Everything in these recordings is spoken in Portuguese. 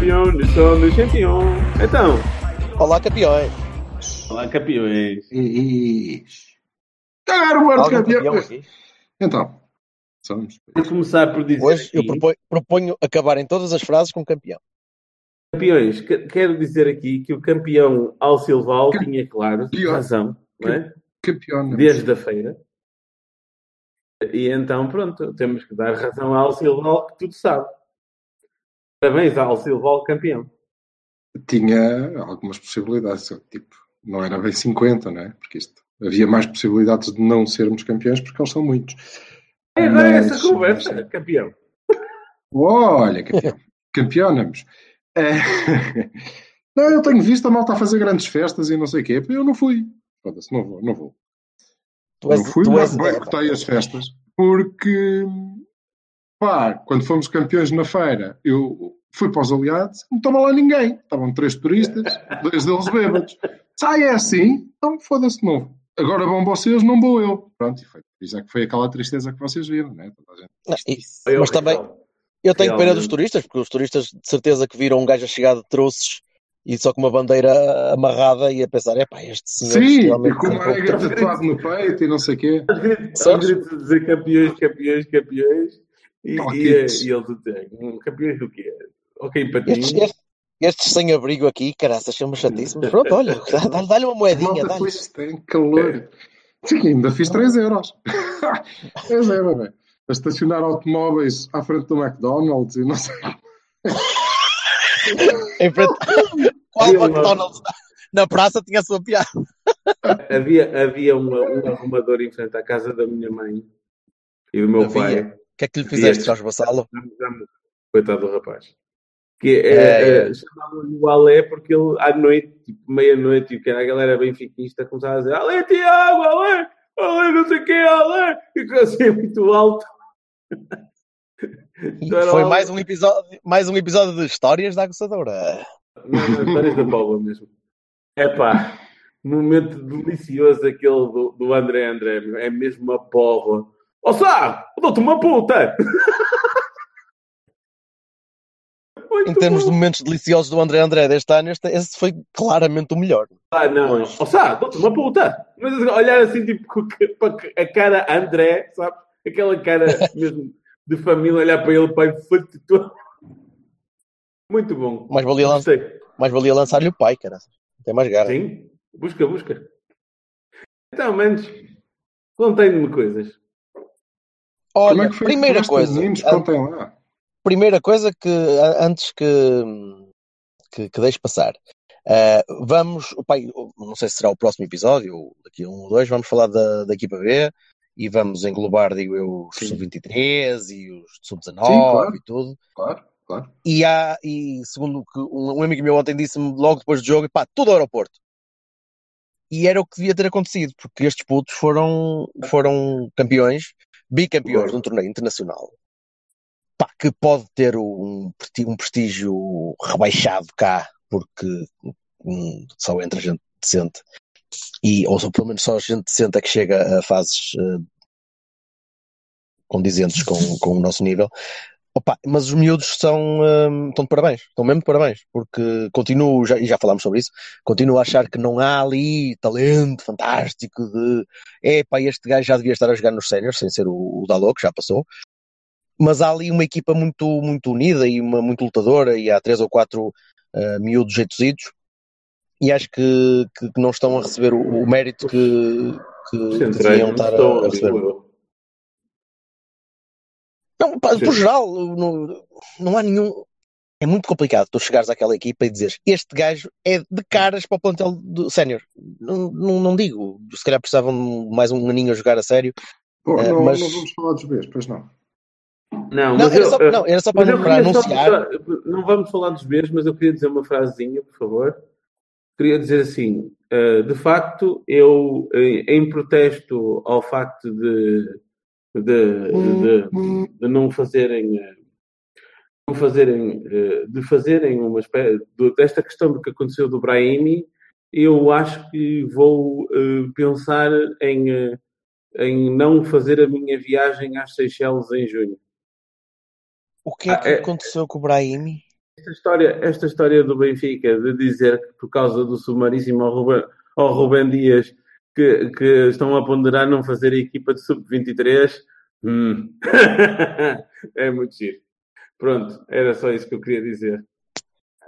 Campeão, somos campeão. Então, Olá, campeões. olá campeões. E. Cagar o World Algum campeão. campeão? Então, somos. Vou começar por dizer Hoje eu aqui, proponho, proponho acabarem todas as frases com campeão. campeões, que- quero dizer aqui que o campeão Alcilval Cam- tinha, claro, Pior. razão, não é? Campeão. Desde a feira. E então, pronto, temos que dar razão ao Alcilval, que tudo sabe. Parabéns ao Alcilval, campeão. Tinha algumas possibilidades. Tipo, não era bem 50, não é? Porque isto. Havia mais possibilidades de não sermos campeões porque eles são muitos. É agora Mas- essa conversa, campeão. Olha, campeão. Campeonamos. É... Não, eu tenho visto a malta a fazer grandes festas e não sei o quê. Eu não fui. Foda-se, não vou, não vou. Tu és, não fui, tu és, boicotei as festas. Porque, pá, quando fomos campeões na feira, eu fui para os aliados, não estava lá ninguém. Estavam três turistas, dois deles bêbados. Sai, é assim? Então, foda-se de novo. Agora vão vocês, não vou eu. Pronto, e foi. Isso é que foi aquela tristeza que vocês viram, né? Toda a gente. Não, e- mas também eu tenho pena dos turistas, porque os turistas de certeza que viram um gajo a chegar de troços e só com uma bandeira amarrada e a pensar, é pá, este senhor Sim, e com uma arega tatuado no peito e não sei o quê. Aos gritos, dizer campeões, campeões, campeões. E, Oh, e, e eles dizem, "Hum, campeões do quê? Ok, para Estes, sem abrigo aqui, caraças, são mas pronto, olha, dá- dá-lhe uma moedinha, Malta, pois tem calor. Sim, ainda fiz 3 euros. 3 euros, velho. A estacionar automóveis à frente do McDonald's e não sei. Em frente. Qual McDonald's? Na praça tinha a sua piada. Havia, havia uma- um arrumador em frente à casa da minha mãe e do meu Havia. pai. O que é que lhe fizeste. Jorge Bassalo? Coitado do rapaz. Que é, É, é, chamavam-lhe o Alé porque ele, à noite, tipo meia-noite, e que era a galera benfiquista, começava a dizer Alé Tiago, Alé, Alé não sei o quê, Alé, e que assim muito alto. Então foi mais um episódio, mais um episódio de histórias da aguçadora. Não, não, histórias da Póvoa mesmo. É pá, momento delicioso aquele do, do André André, é mesmo uma póvoa. Ó Sá, dou-te uma puta! Muito Em termos de bom. momentos deliciosos do André André deste ano, este, esse foi claramente o melhor. Ah, não. Ó Sá, dou-te uma puta! Mas olhar assim, tipo, para a cara André, sabe? Aquela cara mesmo de família, olhar para ele, pai, foi-te todo. Muito bom. Mais valia, lan mais valia lançar-lhe o pai, cara. Tem mais garra. Sim, busca, busca. Então, menos, contem-me coisas. Olha, é primeira coisa, Meninos, a- primeira coisa que antes que, que, que deixe passar. ah, vamos, pai, não sei se será o próximo episódio, ou daqui a um ou dois, vamos falar da, da equipa B e vamos englobar, digo eu, os Sim. sub-23 e os sub-19 Sim, claro. e tudo. Claro, claro. E, há, e segundo o que um, um amigo meu ontem disse-me logo depois do jogo, pá, tudo ao aeroporto. E era o que devia ter acontecido, porque estes putos foram, foram campeões, bicampeões de um torneio internacional. Pá, que pode ter um, um prestígio rebaixado cá, porque hum, só entra gente decente. E, ou só, pelo menos só gente decente é que chega a fases eh, condizentes com, com o nosso nível. Opa, mas os miúdos são, hum, estão de parabéns, estão mesmo de parabéns, porque continuo, já, e já falámos sobre isso, continuo a achar que não há ali talento fantástico de epá, este gajo já devia estar a jogar nos séniores, sem ser o, o Dalot, que já passou, mas há ali uma equipa muito, muito unida e uma muito lutadora, e há três ou quatro uh, miúdos jeitozidos, e acho que, que, que não estão a receber o, o mérito que, que não estar a, a receber. Não, pá, por geral, não, não há nenhum. É muito complicado tu chegares àquela equipa e dizeres este gajo é de caras para o plantel do sénior. Não, não, não digo, se calhar precisavam mais um aninho a jogar a sério, Pô, Eh, não, mas- não vamos falar dos Bs, pois não. Não, Não, era eu, só, eh, não, era só para, para anunciar. só- não vamos falar dos Bs, mas eu queria dizer uma frasezinha, por favor. Queria dizer assim, eh, de facto, eu, em, em protesto ao facto de, de, de, de não fazerem, eh, não fazerem, eh, de fazerem uma espécie, desta questão do que aconteceu do Brahimi, eu acho que vou eh, pensar em, em não fazer a minha viagem às Seychelles em junho. O que é que Ah, é- aconteceu com o Brahimi? Esta história, esta história do Benfica de dizer que por causa do sumaríssimo ao Ruben Dias que, que estão a ponderar não fazer a equipa de sub-23 hum. é muito giro. Pronto, era só isso que eu queria dizer.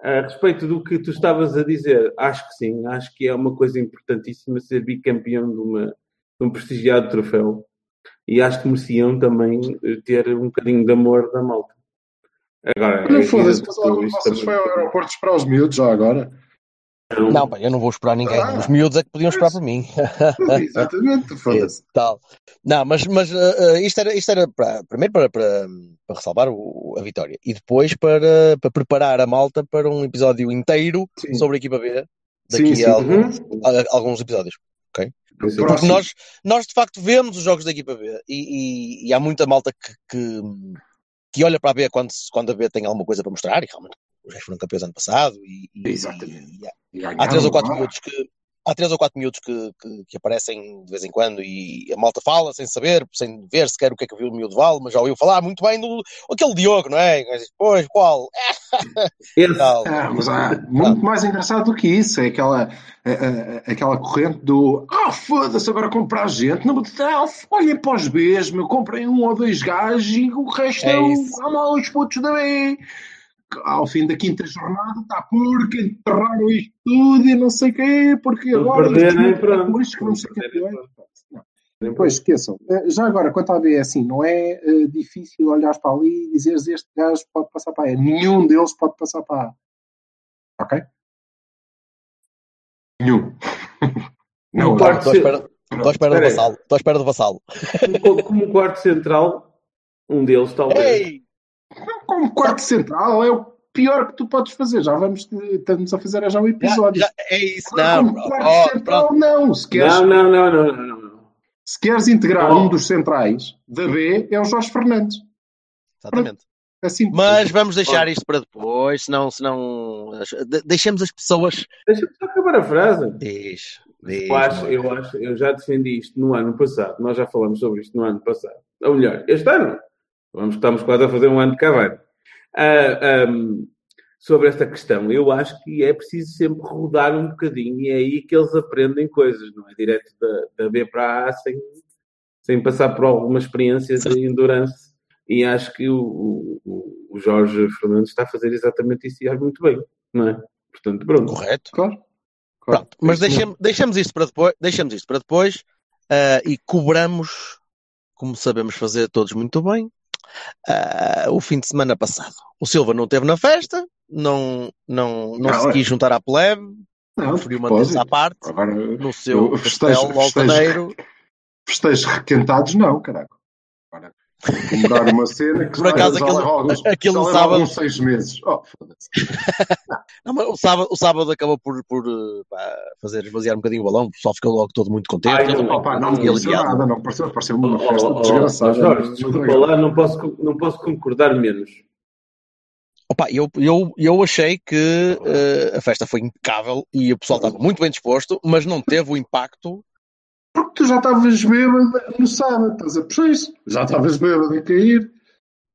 A respeito do que tu estavas a dizer, acho que sim, acho que é uma coisa importantíssima ser bicampeão de, uma, de um prestigiado troféu e acho que mereciam também eh, ter um bocadinho de amor da malta. Agora, Não foda-se, evidente mas que algum de isto vocês também- foi ao aeroporto esperar os miúdos já agora? Não, pá, eu não vou esperar ninguém. Ah. Os miúdos é que podiam esperar por mim. Exatamente, foda-se. tal. Não, mas, mas uh, isto era, isto era para, primeiro para, para, para ressalvar o- a vitória e depois para, para preparar a malta para um episódio inteiro Sim. sobre a equipa B daqui Sim, sim. a, alguns, Uhum. a- alguns episódios. Porque Próximo. nós, nós de facto vemos os jogos da equipa B e, e- e há muita malta que, que, que olha para a B quando, quando a B tem alguma coisa para mostrar e realmente os gajos foram campeões ano passado e, e- Exatamente. e há- E há três ou quatro miúdos que há três ou quatro miúdos que, que, que aparecem de vez em quando e a malta fala sem saber, sem ver sequer o que é que viu o miúdo vale, mas já ouviu falar muito bem do aquele Diogo, não é? Pois, qual? Esse. Ah, mas há muito mais engraçado do que isso. É aquela, a- a- aquela corrente do ah, foda-se, agora comprar gente. Não, ah, olhem para os Bs, meu, comprem um ou dois gajos e o resto É é, o- há mal os putos da B. Ao fim da quinta jornada está porque enterraram isto tudo e não sei o quê, porque Não agora pronto. por isto que não sei o perder, é. Depois esqueçam. Eh, Já agora, quanto à B, é assim, não é eh, difícil olhares para ali e dizeres este gajo pode passar para A. Nenhum deles pode passar para A. Ok? Nenhum. Não, Um não. Estou à espera, do vassalo. Estou à espera do vassalo. como, como quarto central, um deles talvez. Ei! Como quarto central é o pior que tu podes fazer. Já vamos, estamos a fazer já o Já, episódio. já, é isso, não. Como quarto Oh, central, pronto. não. Se queres, Não, não, não, não, não, não, se queres integrar Não. um dos centrais da B, é o Jorge Fernandes. Exatamente. É simples. Mas vamos deixar isto para depois, senão, senão de- deixemos as pessoas. Deixa-me só acabar a frase. Eu acho, eu acho, eu já defendi isto no ano passado. Nós já falamos sobre isto no ano passado. Ou melhor, este ano. Vamos, estamos quase a fazer um ano de cavalo. Ah, ahm, sobre esta questão, eu acho que é preciso sempre rodar um bocadinho e é aí que eles aprendem coisas, não é? Direto da, da B para A sem, sem passar por alguma experiência de endurance. E acho que o, o, o Jorge Fernandes está a fazer exatamente isso e faz muito bem, não é? Portanto, pronto. Correto. Claro. claro. Pronto, mas isso deixemos isto para depois, deixemos isto para depois ah, e cobramos, como sabemos fazer todos muito bem, ah, o fim de semana passado. O Silva não esteve na festa, não, não, não, Não, se é. quis juntar à plebe, Não, preferiu manter-se à parte, Agora, no seu eu festejo- castelo festejo- altaneiro. festejos requentados, não, caraca. Agora, comemorar uma cena que Por acaso, já aquele- alguns, aquele já leva sábado- alguns seis meses. Oh. Não, mas o, sábado, o sábado acabou por, por eh, pá, fazer esvaziar um bocadinho o balão, o pessoal ficou logo todo muito contente. Ai, todo não, Opa, não me pareceu aliviado. nada, não pareceu, pareceu uma Oh, festa oh, oh, desgraçada. Jorge, no desculpa lá, não posso, não posso concordar menos. Opa, eu, eu, eu achei que eh, a festa foi impecável e o pessoal estava muito bem disposto, mas não teve o impacto. Porque tu já estavas bêbado no sábado, estás a puxar isso? Já estavas bêbado a cair.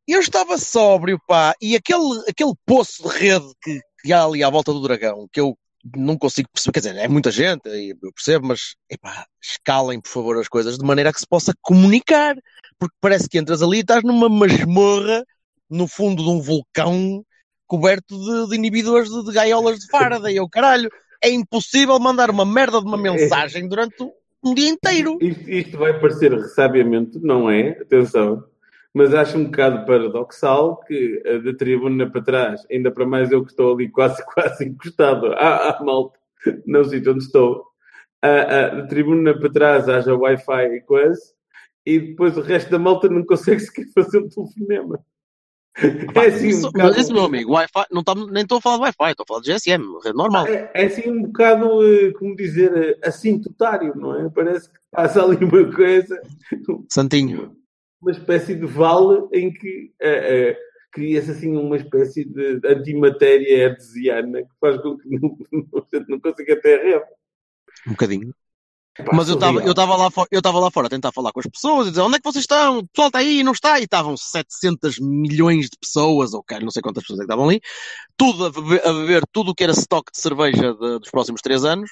Eu estava sóbrio, pá, e aquele, aquele poço de rede que, que há ali à volta do dragão, que eu não consigo perceber, quer dizer, é muita gente, eu percebo, mas epá, escalem, por favor, as coisas de maneira que se possa comunicar, porque parece que entras ali e estás numa masmorra no fundo de um vulcão coberto de, de inibidores de, de gaiolas de Faraday, eu caralho, é impossível mandar uma merda de uma mensagem durante um dia inteiro. Isto, isto vai parecer ressabiamento, não é? Atenção. Mas acho um bocado paradoxal que eh, da tribuna para trás, ainda para mais eu que estou ali quase, quase encostado à, à malta, no sítio onde estou, ah, da tribuna para trás haja Wi-Fi e coisa, e depois o resto da malta não consegue sequer fazer um telefonema. É assim um bocado. mas esse meu amigo, Wi-Fi, não tá, nem estou a falar de Wi-Fi, estou a falar de GSM, rede normal. É, é assim um bocado, eh, como dizer, eh, assintotário, não é? Parece que passa ali uma coisa, Santinho. uma espécie de vale em que eh, eh, cria-se assim uma espécie de antimatéria hertziana que faz com que não, não, não consiga ter rede. Um bocadinho. Mas eu estava eu lá, eu lá fora a tentar falar com as pessoas e dizer onde é que vocês estão? O pessoal está aí, não está? E estavam 700 milhões de pessoas, ou cara, não sei quantas pessoas é que estavam ali, tudo a beber, a beber tudo o que era estoque de cerveja de- dos próximos três anos.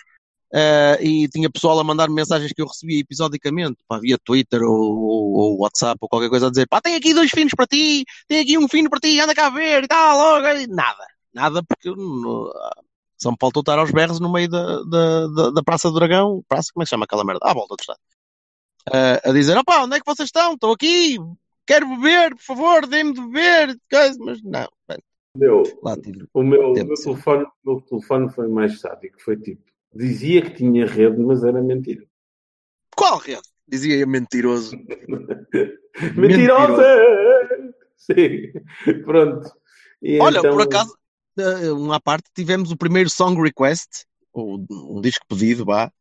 eh, e tinha pessoal a mandar mensagens que eu recebia episodicamente, pá, via Twitter ou, ou- ou WhatsApp ou qualquer coisa a dizer, pá, tem aqui dois finos para ti, tem aqui um fino para ti, anda cá a ver e tal, logo, e nada, nada, porque eu não- me faltou estar aos berros no meio da, da, da, da Praça do Dragão, praça, como é que se chama aquela merda? À volta do estado. Eh, a dizer, opá, onde é que vocês estão? Estou aqui, quero beber, por favor, dê-me de beber, mas não, Meu, lá tive. o meu, o meu telefone, meu telefone foi mais sádico. Foi tipo, dizia que tinha rede, mas era mentira. Qual rede? Dizia eu mentiroso. Mentirosa! Sim, pronto. E Olha, então- por acaso, uma à parte, tivemos o primeiro song request, ou um disco pedido, vá,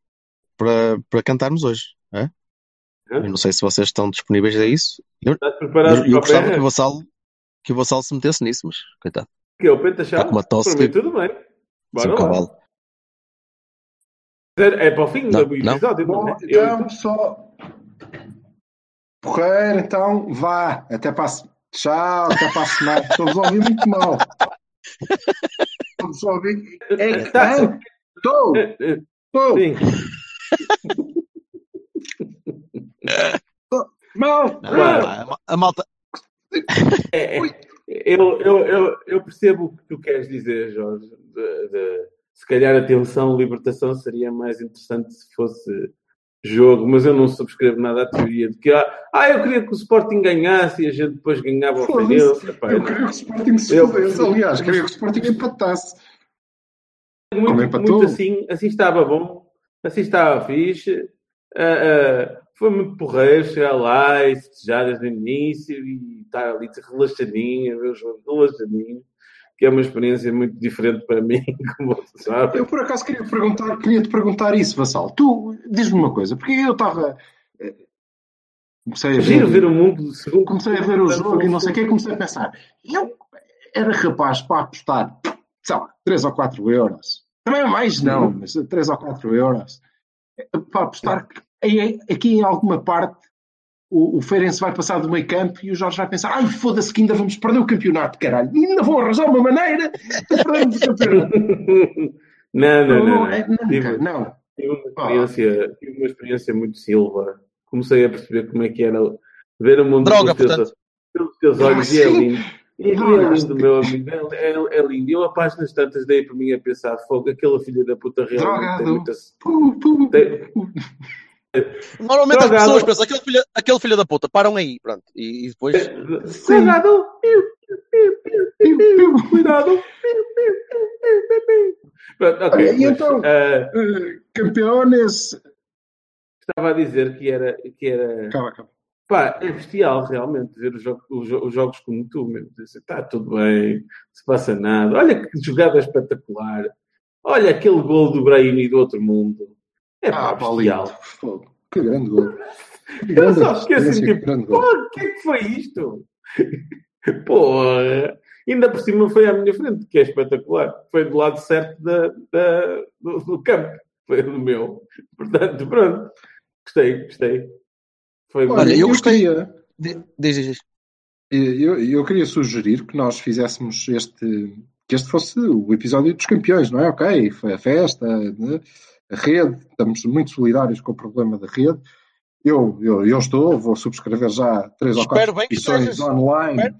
para, para cantarmos hoje. Hã? Eu não sei se vocês estão disponíveis a isso. Eu, Estás preparado eu, eu para gostava que o? Vassalo, que o Vassalo se metesse nisso, mas coitado, Que é o Pentachado? Está com uma tosse que- tudo bem. Bora lá. cavalo. É para o fim Não, do não. episódio. Bom, não é? Eu- então, pessoal. Porreiro, então, vá. Até para Tchau, até para a semana. Estou-vos a ouvir muito mal. Estou-vos a ouvir. É, Tá. Eh, eh, estou. Sim. Mal. Não, a malta, É, é, eu, eu, eu, eu percebo o que tu queres dizer, Jorge. De- de- se calhar a tensão, libertação seria mais interessante se fosse jogo, mas eu não subscrevo nada à teoria de que ah, ah, eu queria que o Sporting ganhasse e a gente depois ganhava. Feirense. Epá, Eu queria que o Sporting se Eu- fodesse. Aliás, queria que o Sporting empatasse. Muito, muito assim, assim estava bom, assim estava fixe. ah, ah, foi muito porreiro chegar lá e festejar desde o início e estar ali relaxadinho, ver o jogo relaxadinho, que é uma experiência muito diferente para mim, como você sabe. Eu por acaso queria perguntar, queria te perguntar isso, Vassal. Tu diz-me uma coisa, porque eu estava. eh, Comecei a ver, ver o mundo segundo. comecei a ver o jogo e não sei o que, comecei a pensar. Eu era rapaz para apostar, sei lá, 3 ou 4 euros. Também é mais não, mas 3 ou 4 euros. eh, Para apostar aqui em alguma parte o, o Feirense vai passar do meio campo e o Jorge vai pensar: ai, foda-se que ainda vamos perder o campeonato, caralho. E ainda vão arranjar uma maneira de perdermos o campeonato. não, não, não. Não, não. é- Tive- não. Tive uma experiência, tive uma experiência muito silva. Comecei a perceber como é que era ver o mundo Droga, pelos, teus, pelos teus olhos e é lindo. E é Drogas. lindo, meu amigo. É, é, é lindo. Eu, a páginas tantas, dei por mim a pensar: fogo, aquela filha da puta realmente tem Drogado. muita. Pu, pu, Tem, Normalmente as Drogado. pessoas pensam, aquele filho, aquele filho da puta, param aí, pronto. E, e depois. Cuidado! Cuidado! Pronto, ok. Olha, e então? ah, Eh, campeones. estava a dizer que era, que era Acaba, acaba. Pá, é bestial realmente ver os, jo- os jo- os jogos como tu mesmo. Está tudo bem, não se passa nada. Olha que jogada espetacular. Olha aquele gol do Brahimi do outro mundo. É Ah, Paulinho. Que grande gol. Que Eu só fiquei assim, tipo, grande pô, gol. o que é que foi isto? Porra! Ainda por cima foi à minha frente, que é espetacular. Foi do lado certo da, da- do, do campo. Foi do meu. Portanto, pronto. Gostei, gostei. Foi Olha, eu eu, gostei. diz. eu, eu queria sugerir que nós fizéssemos este, que este fosse o episódio dos campeões, não é? Ok, foi a festa, né? Rede, estamos muito solidários com o problema da rede. Eu, eu, eu estou, vou subscrever já três ou quatro petições online Espero.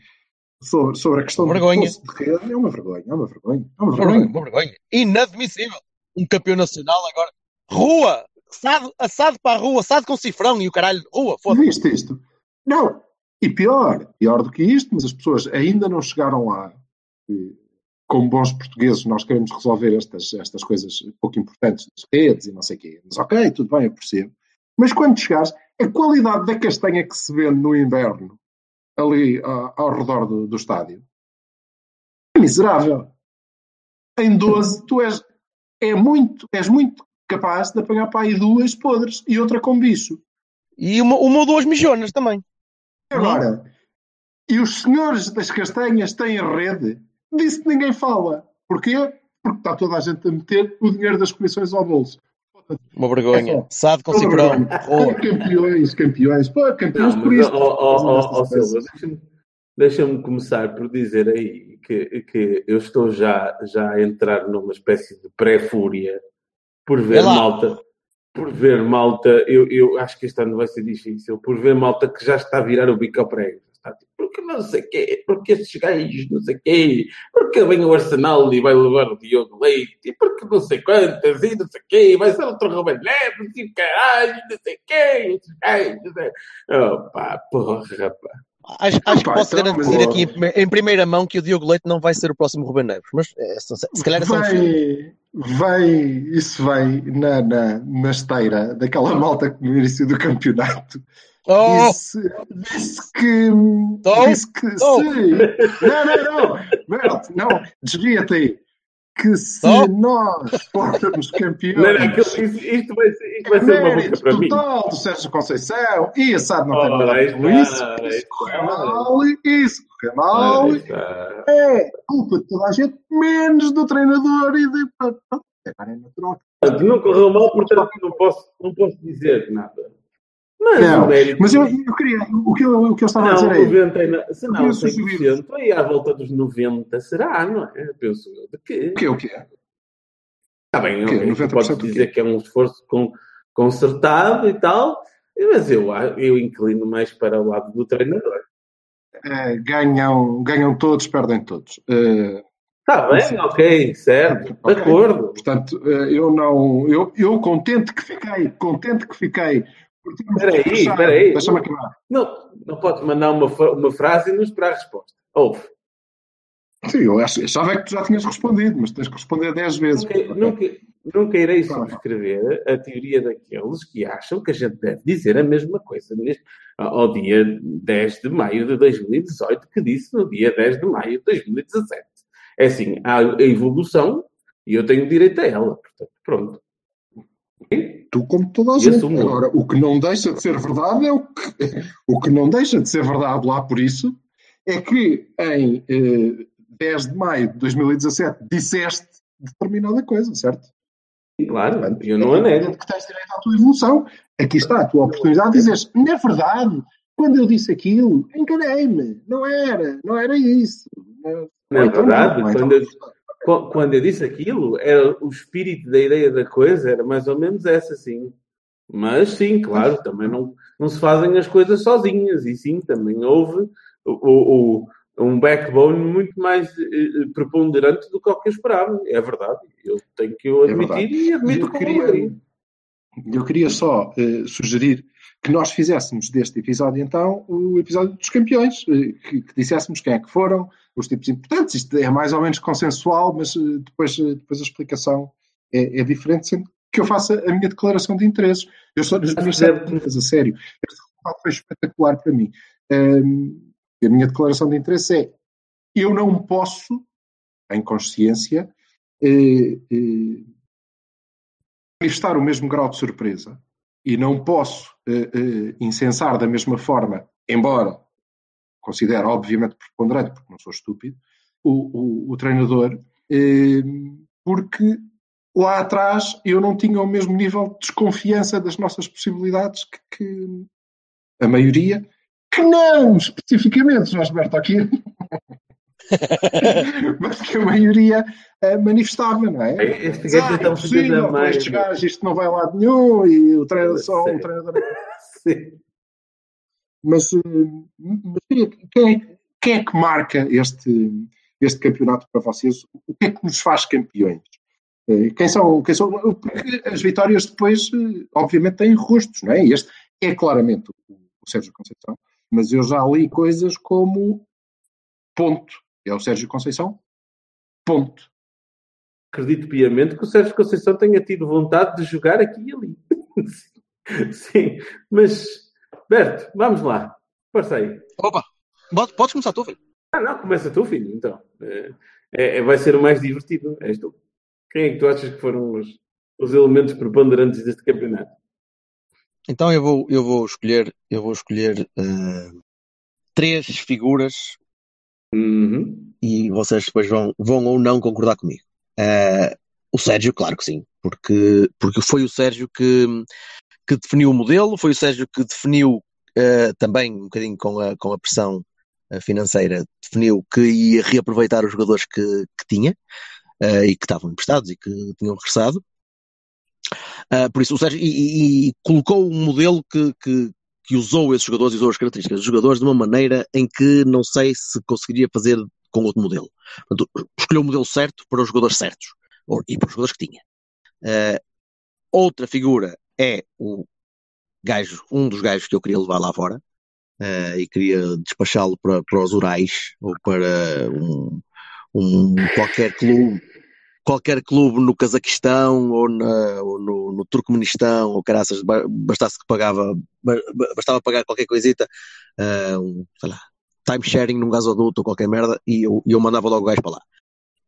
sobre, sobre a questão Vergonha. do de rede. É uma vergonha, é uma vergonha, é uma vergonha. uma vergonha. Inadmissível. Um campeão nacional agora. Rua! Assado, assado para a rua, assado com cifrão e o caralho. Rua, foda-se. Viste isto? Não. E pior, pior do que isto, mas as pessoas ainda não chegaram lá. E, como bons portugueses, nós queremos resolver estas, estas coisas pouco importantes das redes e não sei o quê. Mas ok, tudo bem, eu percebo. Mas quando chegares, a qualidade da castanha que se vende no inverno, ali ao, ao redor do, do estádio, é miserável. Em 12, tu és, é muito, és muito capaz de apanhar para aí duas podres e outra com bicho. E uma, uma ou duas mijonas também. Agora, e os senhores das castanhas têm rede? Disso que ninguém fala. Porquê? Porque está toda a gente a meter o dinheiro das comissões ao bolso. Uma vergonha. É Sado com ciprão. Oh, campeões, campeões. Pô, campeões Não, por ó, ó, ó, Fazem Silva, deixa-me deixa-me começar por dizer aí que, que eu estou já, já a entrar numa espécie de pré-fúria por ver malta, por ver malta, eu, eu acho que este ano vai ser difícil, por ver malta que já está a virar o bico ao prego. Porque não sei quê, porque estes gajos não sei quê, porque vem o Arsenal e vai levar o Diogo Leite, e porque não sei quantas, e não sei quê, vai ser outro Ruben Neves, e caralho, não sei quê, estes gajos, não sei... Opa, porra, rapaz. acho, acho que posso então, garantir aqui em, em primeira mão que o Diogo Leite não vai ser o próximo Ruben Neves. Mas é, só- se calhar é só um vai, vai, isso vai na, na, na esteira daquela malta que no início do campeonato Oh! disse, disse que Tô? disse que Tô? se não, não, não, Bert, não, desvia-te aí que se Tô? nós fôramos Não, campeões não, aquilo- isto, isto vai ser, isto vai ser uma boca mérito para mim. total do Sérgio Conceição e assado não tem Ora, nada a ver isso isso correu mal isso correu mal é culpa de toda a gente menos do treinador e de agora é natural Não correu mal, portanto não posso, não posso dizer nada. Mas Não, o mérito. Mas eu, eu queria, o que eu, o que eu estava a não, dizer é, 90, e na- se não queria sugerir- 100%, aí à volta dos 90 será, não é? Penso eu. De quê? o que é o que é? Está bem, O quê? ok, tu 90% podes do quê? dizer que é um esforço com, concertado e tal, mas eu, eu inclino mais para o lado do treinador. Eh, ganham, ganham todos, perdem todos. Está bem, ok, certo, de Ok. acordo. portanto, eh, eu não, eu, eu contente que fiquei, contente que fiquei. Espera aí, espera aí. Deixa-me acabar. Não, não podes mandar uma, uma frase e não esperar a resposta. Ouve. Sim, eu ach- achava que tu já tinhas respondido, mas tens que responder 10 vezes. Nunca, nunca, nunca irei subscrever a teoria daqueles que acham que a gente deve dizer a mesma coisa neste, ao dia 10 de maio de 2018, que disse no dia 10 de maio de 2017. É assim, há a evolução e eu tenho direito a ela. Portanto, pronto. Tu, como toda a gente. Agora, o que não deixa de ser verdade é o que, o que não deixa de ser verdade lá por isso é que em eh, 10 de maio de 2017 disseste determinada coisa, certo? Claro, Portanto, eu não a é nego. evidente que tens direito à tua evolução. Aqui está a tua oportunidade de dizeres, na verdade, quando eu disse aquilo, enganei-me, não era, não era isso. Não, então verdade, não, ou então- quando eu, Quando eu disse aquilo, era o espírito da ideia da coisa era mais ou menos essa, sim. Mas sim, claro, também não, não se fazem as coisas sozinhas. E sim, também houve o, o- um backbone muito mais eh, preponderante do que o que eu esperava. É verdade. Eu tenho que É admitir e admito Eu como queria, eu queria só eh, sugerir que nós fizéssemos deste episódio, então, o episódio dos campeões, eh, que, que disséssemos quem é que foram, os tipos importantes. Isto é mais ou menos consensual, mas eh, depois, eh, depois a explicação é, é diferente, sendo que eu faça a minha declaração de interesses. Eu sou das minhas perguntas, a sério. Este resultado foi espetacular para mim. Ahm, a minha declaração de interesse é: eu não posso, em consciência, eh, eh, manifestar o mesmo grau de surpresa e não posso eh, eh, incensar da mesma forma, embora considero obviamente preponderante, porque não sou estúpido, o, o, o treinador, eh, porque lá atrás eu não tinha o mesmo nível de desconfiança das nossas possibilidades que, que a maioria, que não especificamente Jorge Berto aqui, mas que a maioria eh, manifestava, não é? Este gajo Ah, é tão da com mãe. estes gajos isto não vai a lado nenhum e o treinador só um treinador. Sim. Mas, eh, mas quem, é, quem é que marca este, este campeonato para vocês? O que é que nos faz campeões? Eh, Quem são, quem são? Porque as vitórias depois, obviamente, têm rostos, não é? Este é claramente o, o Sérgio Conceição, mas eu já li coisas como ponto. É o Sérgio Conceição, ponto. Acredito piamente que o Sérgio Conceição tenha tido vontade de jogar aqui e ali. Sim, mas Berto, vamos lá. Força aí. Opa, pode- podes começar tu, filho. Ah, não, começa tu, filho, então. É, é- vai ser o mais divertido. És tu. Quem é que tu achas que foram os, os elementos preponderantes deste campeonato? Então eu vou, eu vou escolher, eu vou escolher eh, três figuras Uhum. e vocês depois vão, vão ou não concordar comigo. Eh, o Sérgio, claro que sim, porque, porque foi o Sérgio que, que definiu o modelo, foi o Sérgio que definiu eh, também um bocadinho com a, com a pressão eh, financeira, definiu que ia reaproveitar os jogadores que, que tinha eh, e que estavam emprestados e que tinham regressado. Ah, por isso, o Sérgio, e, e- e colocou um modelo que, que, que usou esses jogadores e usou as características dos jogadores de uma maneira em que não sei se conseguiria fazer com outro modelo. Portanto, escolheu o modelo certo para os jogadores certos ou- e para os jogadores que tinha. Ah, outra figura é o gajo, um dos gajos que eu queria levar lá fora ah, e queria despachá-lo para, para os Urais ou para um, um qualquer clube qualquer clube no Cazaquistão ou, na- ou no, no Turcomenistão ou caraças, ba- bastasse que pagava, ba- ba- bastava pagar qualquer coisita, ah, um, sei lá, time sharing num gasoduto ou qualquer merda e eu, eu mandava logo o gajo para lá.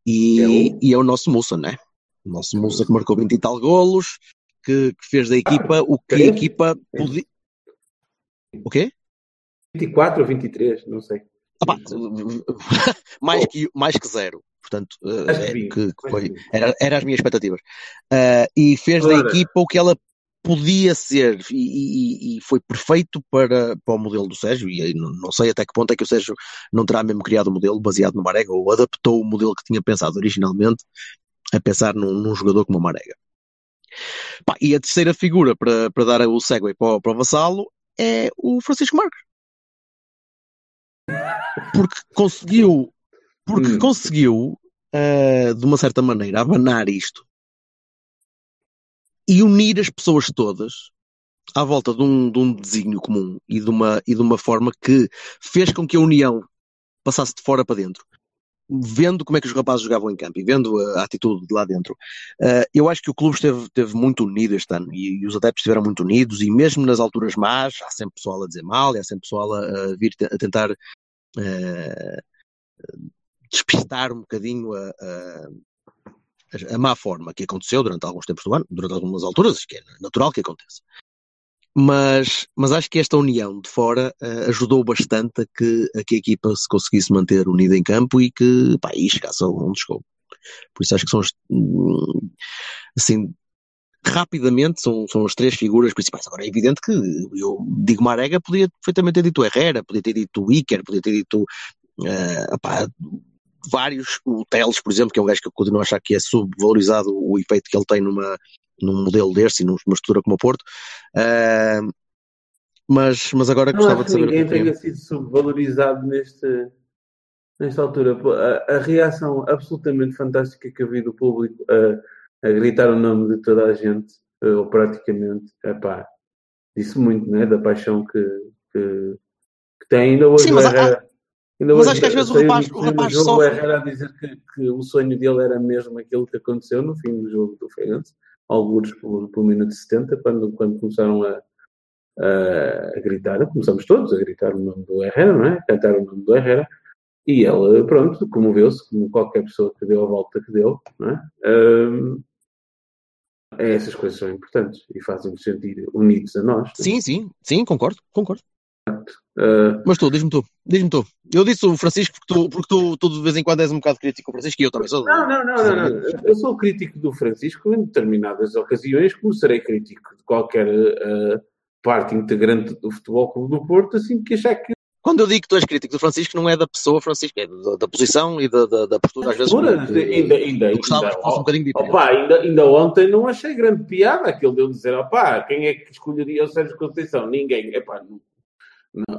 E É o- e é o nosso Mussa, né? O nosso Mussa que marcou 20 e tal golos, que, que fez da equipa o que a três? equipa podia. O quê? 24 ou 23, não sei. Ah, mais, que, mais que zero. Portanto, é, que- que foi, era, era as minhas expectativas. Ah, e fez da equipa o que ela podia ser e, e- e foi perfeito para, para o modelo do Sérgio. E não, não sei até que ponto é que o Sérgio não terá mesmo criado o modelo baseado no Marega ou adaptou o modelo que tinha pensado originalmente a pensar num, num jogador como o Marega. Pá, e a terceira figura para, para dar o segue para, o- para o Vassalo é o Francisco Marques. Porque conseguiu, porque Hum. conseguiu, eh, de uma certa maneira, abanar isto e unir as pessoas todas à volta de um, de um desígnio comum e de, uma, e de uma forma que fez com que a união passasse de fora para dentro. Vendo como é que os rapazes jogavam em campo e vendo a, a atitude de lá dentro, eh, eu acho que o clube esteve, esteve muito unido este ano e, e os adeptos estiveram muito unidos e mesmo nas alturas más, há sempre pessoal a dizer mal e há sempre pessoal a, a vir te- a tentar eh, despistar um bocadinho a, a, a má forma que aconteceu durante alguns tempos do ano, durante algumas alturas, que é natural que aconteça. Mas, mas acho que esta união de fora eh, ajudou bastante a que, a que a equipa se conseguisse manter unida em campo e que pá, e chegasse onde chegou. Por isso acho que são as, hum, assim, rapidamente são, são as três figuras principais. Agora é evidente que eu digo Marega, podia perfeitamente ter dito Herrera, podia ter dito Iker, podia ter dito opá, vários, o Teles, por exemplo, que é um gajo que eu continuo a achar que é subvalorizado o efeito que ele tem numa, num modelo deste e numa estrutura como o Porto. Eh, mas, mas agora Não gostava de saber a ninguém opinião. tenha sido subvalorizado neste, nesta altura. A, a reação absolutamente fantástica que eu vi do público a, a gritar o nome de toda a gente, eh, ou praticamente, epá, disse muito, né? Da paixão que, que, que tem. Ainda hoje Sim, mas há-. Ainda mas hoje acho que às vezes o rapaz- o rapaz jogo, sofre. O Herrera a dizer que, que o sonho dele era mesmo aquilo que aconteceu no fim do jogo do Feirense, alguns pelo, pelo minuto 70, quando, quando começaram a, a, gritar, começamos todos a gritar o nome do Herrera, não é? A cantar o nome do Herrera. E ele, pronto, comoveu-se, como qualquer pessoa que deu a volta que deu, não é? Hum, é, essas coisas são importantes e fazem-nos sentir unidos a nós. Sim, sim, sim, concordo, concordo. Ah, Mas tu, diz-me tu, diz-me tu. Eu disse o Francisco porque tu, porque tu, tu de vez em quando és um bocado crítico com o Francisco e eu também sou. Não, não, não, não, não. Eu sou crítico do Francisco em determinadas ocasiões, como serei crítico de qualquer eh, parte integrante do Futebol Clube do Porto, assim que achar que Quando eu digo que tu és crítico do Francisco, não é da pessoa Francisco, é da, da posição e da, da, da postura, às vezes. Postura, que- ainda, ainda, gostava ainda, que fosse um bocadinho diferente. Opa, ainda, ainda ontem não achei grande piada aquele de eu dizer, opá, quem é que escolheria o Sérgio Conceição? Ninguém. Epá, não- não-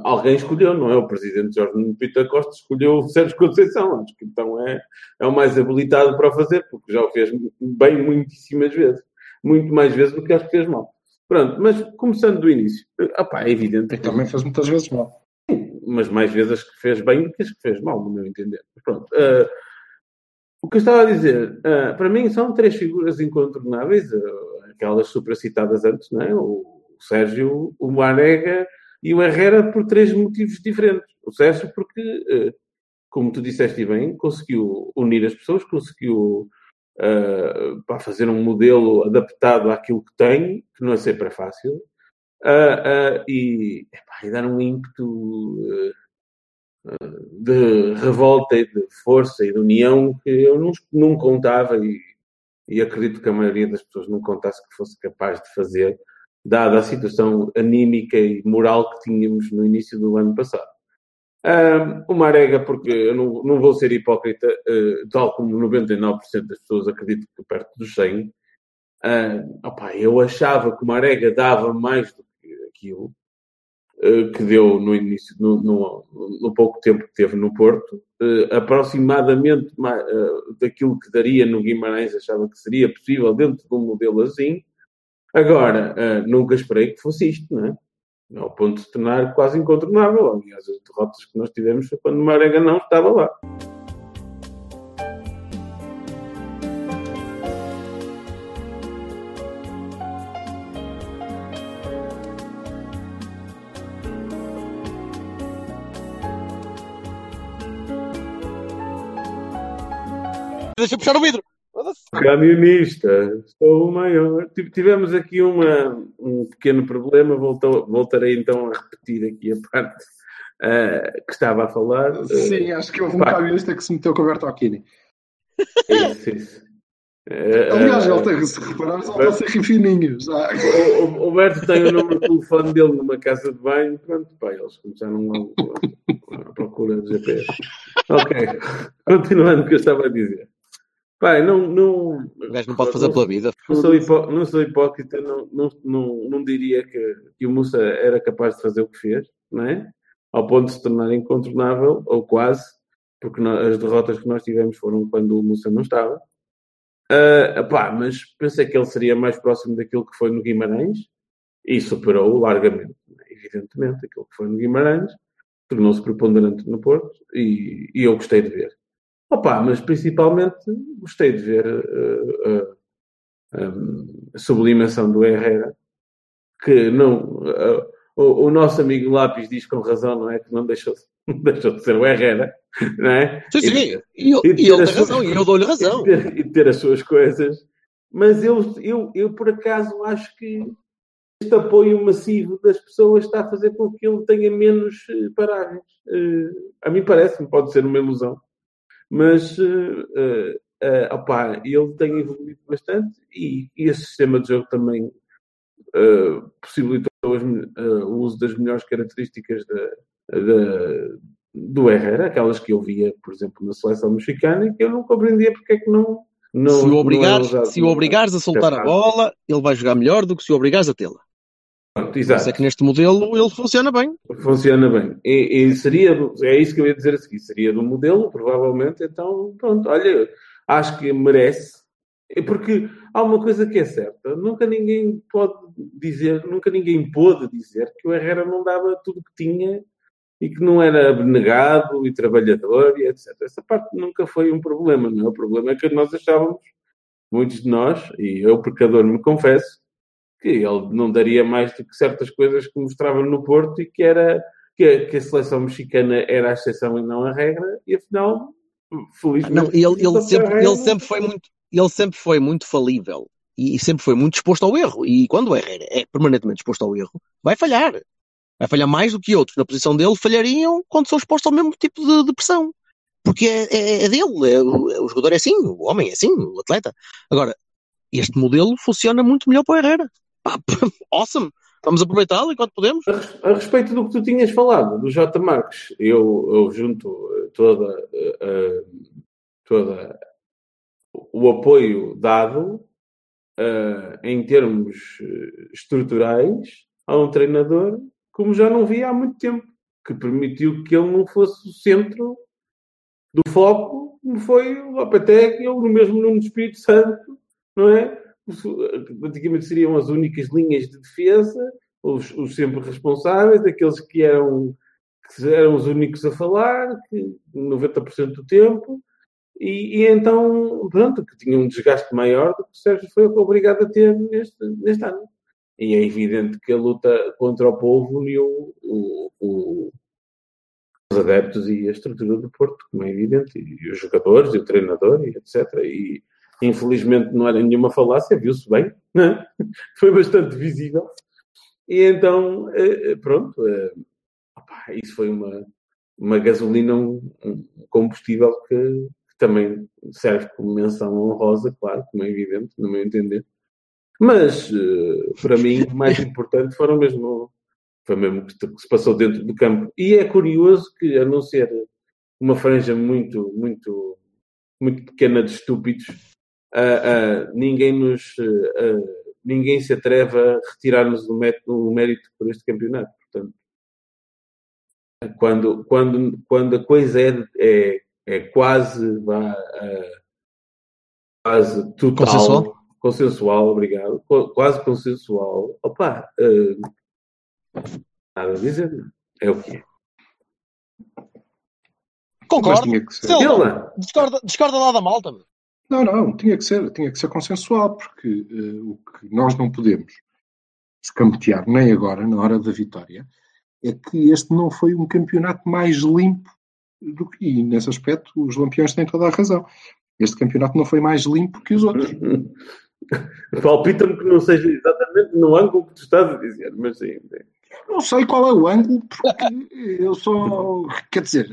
alguém escolheu, não é? O presidente Jorge Pita Costa escolheu o Sérgio Conceição. Acho que então é, é o mais habilitado para o fazer, porque já o fez bem muitíssimas vezes. Muito mais vezes do que acho que fez mal. Pronto, mas começando do início, opá, é evidente E que também fez muitas vezes mal. mas mais vezes as que fez bem do que as que fez mal, no meu entender. Pronto. eh, o que eu estava a dizer, eh, para mim são três figuras incontornáveis, eh, aquelas supracitadas antes, não é? O, Sérgio, o Marega e o Herrera por três motivos diferentes. O Sérgio porque, uh, como tu disseste bem, conseguiu unir as pessoas, conseguiu uh, fazer um modelo adaptado àquilo que tem, que não é sempre fácil, uh, e, epá, e, dar um ímpeto de revolta e de força e de união que eu não, não contava e, e acredito que a maioria das pessoas não contasse que fosse capaz de fazer, dada a situação anímica e moral que tínhamos no início do ano passado. Um, o Marega, porque eu não, não vou ser hipócrita, uh, tal como 99% das pessoas acredito que perto dos 100, uh, opa, eu achava que o Marega dava mais do que aquilo, eh, que deu no início, no, no, no, pouco tempo que teve no Porto, uh, aproximadamente uh, daquilo que daria no Guimarães, achava que seria possível dentro de um modelo assim. Agora, nunca esperei que fosse isto, não é? Ao ponto de tornar quase incontornável. Aliás, as derrotas que nós tivemos foi quando Marega não estava lá. deixa eu puxar o vidro. Camionista, sou o maior. Tivemos aqui uma, um pequeno problema, Voltou, voltarei então a repetir aqui a parte uh, que estava a falar. Sim, acho que houve um camionista que se meteu com o Bertocchini. Isso, isso. Uh, Aliás, ele tem, se reparar, só está a ser fininho. O, o, Berto tem o número de telefone dele numa casa de banho. Pronto, pá, eles começaram a, a, a procura de GPS. Ok, continuando o que eu estava a dizer. Pai, não, não. O gajo não pode fazer não, pela vida. Não sou, hipó, não sou hipócrita, não, não, não, não diria que, que o Mussa era capaz de fazer o que fez, não é? Ao ponto de se tornar incontornável, ou quase, porque nós, as derrotas que nós tivemos foram quando o Mussa não estava. Uh, pá, mas pensei que ele seria mais próximo daquilo que foi no Guimarães e superou largamente, evidentemente, aquilo que foi no Guimarães, tornou-se preponderante no Porto e, e eu gostei de ver. Opa, mas principalmente gostei de ver uh, uh, a sublimação do Herrera, que não. Uh, o, o, nosso amigo Lápis diz com razão, não é? Que não deixou, não deixou de ser o Herrera, não é? Sim, sim, e, e, e, e ele tem razão, e eu dou-lhe razão. E ter, e ter, as suas coisas, mas eu, eu, eu por acaso acho que este apoio massivo das pessoas está a fazer com que ele tenha menos paragens. a mim parece-me, pode ser uma ilusão mas uh, uh, opa, ele tem evoluído bastante e, e esse sistema de jogo também uh, possibilitou as, uh, o uso das melhores características da, da, do Herrera, aquelas que eu via, por exemplo, na seleção mexicana, e que eu não compreendia porque é que não. não se o obrigares, não é se o obrigares a soltar a bola, ele vai jogar melhor do que se o obrigares a tê-la. Exato. Mas é que neste modelo ele funciona bem. Funciona bem. E, e, seria, é isso que eu ia dizer a seguir, seria do modelo, provavelmente, então, pronto, olha, acho que merece. Porque há uma coisa que é certa, nunca ninguém pode dizer, nunca ninguém pôde dizer que o Herrera não dava tudo o que tinha e que não era abnegado e trabalhador e etc. Essa parte nunca foi um problema, não é? O problema é que nós achávamos, muitos de nós, e eu, pecador, me confesso, que ele não daria mais do que certas coisas que mostrava no Porto e que era que a, que a seleção mexicana era a exceção e não a regra, e afinal, felizmente. Não, ele, ele, sempre, ele sempre foi muito. Ele sempre foi muito falível e sempre foi muito disposto ao erro. E quando o Herrera é permanentemente disposto ao erro, vai falhar. Vai falhar mais do que outros na posição dele falhariam quando são expostos ao mesmo tipo de, de pressão. Porque é, é, é dele. É, o, o, jogador é assim, o homem é assim, o atleta. Agora, este modelo funciona muito melhor para o Herrera. awesome! Vamos aproveitá-lo enquanto podemos. A, respeito do que tu tinhas falado, do J. Marques, eu, eu junto eh, toda, uh, toda o apoio dado uh, em termos estruturais a um treinador como já não via há muito tempo, que permitiu que ele não fosse o centro do foco, como foi o Lopetegui ou no mesmo Nuno Espírito Santo, não é? Praticamente seriam as únicas linhas de defesa, os, os sempre responsáveis, aqueles que eram, que eram os únicos a falar, que 90% do tempo, e, e, então, pronto, que tinha um desgaste maior do que o Sérgio foi obrigado a ter neste, neste ano. E é evidente que a luta contra o povo uniu o, o, os adeptos e a estrutura do Porto, como é evidente, e os jogadores, e o treinador, e etc. E infelizmente não era nenhuma falácia, viu-se bem, né? foi bastante visível. E então, eh, pronto, eh, opa, isso foi uma, uma gasolina, um, um combustível que, que, também serve como menção honrosa, claro, como é evidente, no meu entender. Mas, eh, para mim, o mais importante foram mesmo, foi mesmo que se passou dentro do campo. E é curioso que, a não ser uma franja muito, muito, muito pequena de estúpidos, uh, uh, ninguém nos... Uh, ninguém se atreve a retirar-nos o mérito por este campeonato. Portanto, quando, quando, quando a coisa é, é, é quase, vá, uh, quase total, consensual? consensual, obrigado, quase consensual, opa, uh, nada a dizer, é o que é. Concordo. Discorda, discorda lá da malta. Não, não, tinha que ser, tinha que ser consensual, porque uh, o que nós não podemos escamotear nem agora, na hora da vitória, é que este não foi um campeonato mais limpo do que, e nesse aspecto os lampiões têm toda a razão. Este campeonato não foi mais limpo que os outros. Palpita-me que não seja exatamente no ângulo que tu estás a dizer, mas sim. Não sei qual é o ângulo, porque eu só. Quer dizer,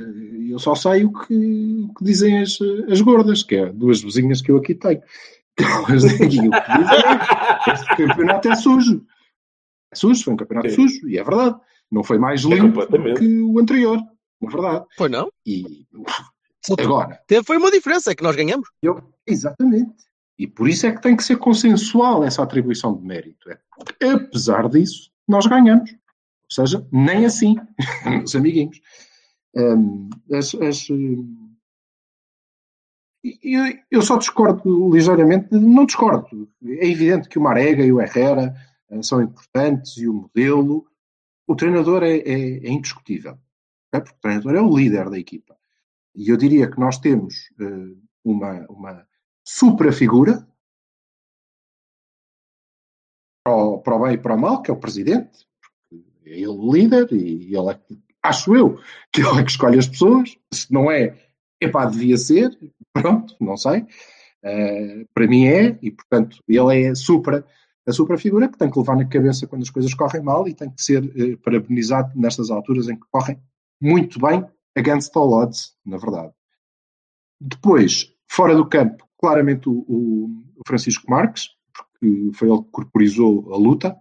eu só sei o que, o que dizem as, as gordas, que é duas vizinhas que eu aqui tenho. Elas o que dizem é este campeonato é sujo. É sujo, foi um campeonato Sim. sujo, e é verdade. Não foi mais é limpo é que o anterior, na verdade. Foi não? E agora. Foi uma diferença, é que nós ganhamos. Eu, exatamente. E por isso é que tem que ser consensual essa atribuição de mérito. É, apesar disso, nós ganhamos. Ou seja, nem assim, meus amiguinhos. Um, as, as, eu, eu, só discordo ligeiramente, não discordo. É evidente que o Marega e o Herrera uh, são importantes e o modelo. O treinador é, é, é indiscutível, é? porque o treinador é o líder da equipa. E eu diria que nós temos uh, uma, uma supra-figura para, para o bem e para o mal, que é o presidente, é ele o líder e ele é, acho eu, que ele é que escolhe as pessoas. Se não é, epá, devia ser, pronto, não sei. Uh, para mim é, e portanto ele é supra, a supra figura que tem que levar na cabeça quando as coisas correm mal e tem que ser uh, parabenizado nestas alturas em que correm muito bem against all odds, na verdade. Depois, fora do campo, claramente o, o, Francisco Marques, porque foi ele que corporizou a luta,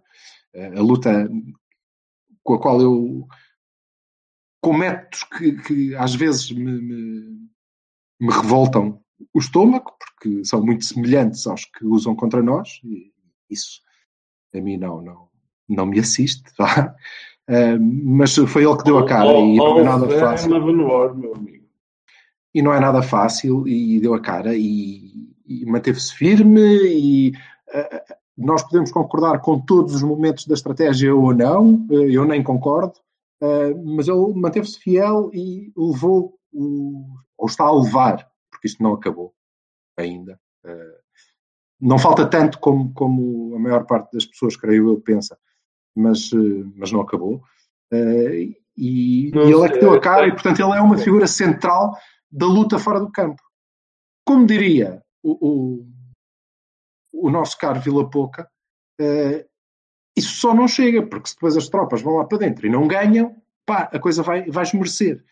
uh, a luta com a qual eu. com métodos que, que às vezes me, me, me, revoltam o estômago, porque são muito semelhantes aos que usam contra nós, e isso a mim não, não, não me assiste, tá? Uh, mas foi ele que deu a cara oh, e não é nada fácil. E não é nada fácil e deu a cara e, e manteve-se firme e uh, nós podemos concordar com todos os momentos da estratégia ou não, eh, eu nem concordo, eh, mas ele manteve-se fiel e levou, ou está a levar, porque isto não acabou ainda. Eh, não falta tanto como, como a maior parte das pessoas, creio eu, pensa, mas, mas não acabou. E, e ele é que deu a cara, e portanto ele é uma figura central da luta fora do campo. Como diria o, o o nosso caro Vila Pouca, uh, isso só não chega, porque se depois as tropas vão lá para dentro e não ganham, pá, a coisa vai, vai esmorecer.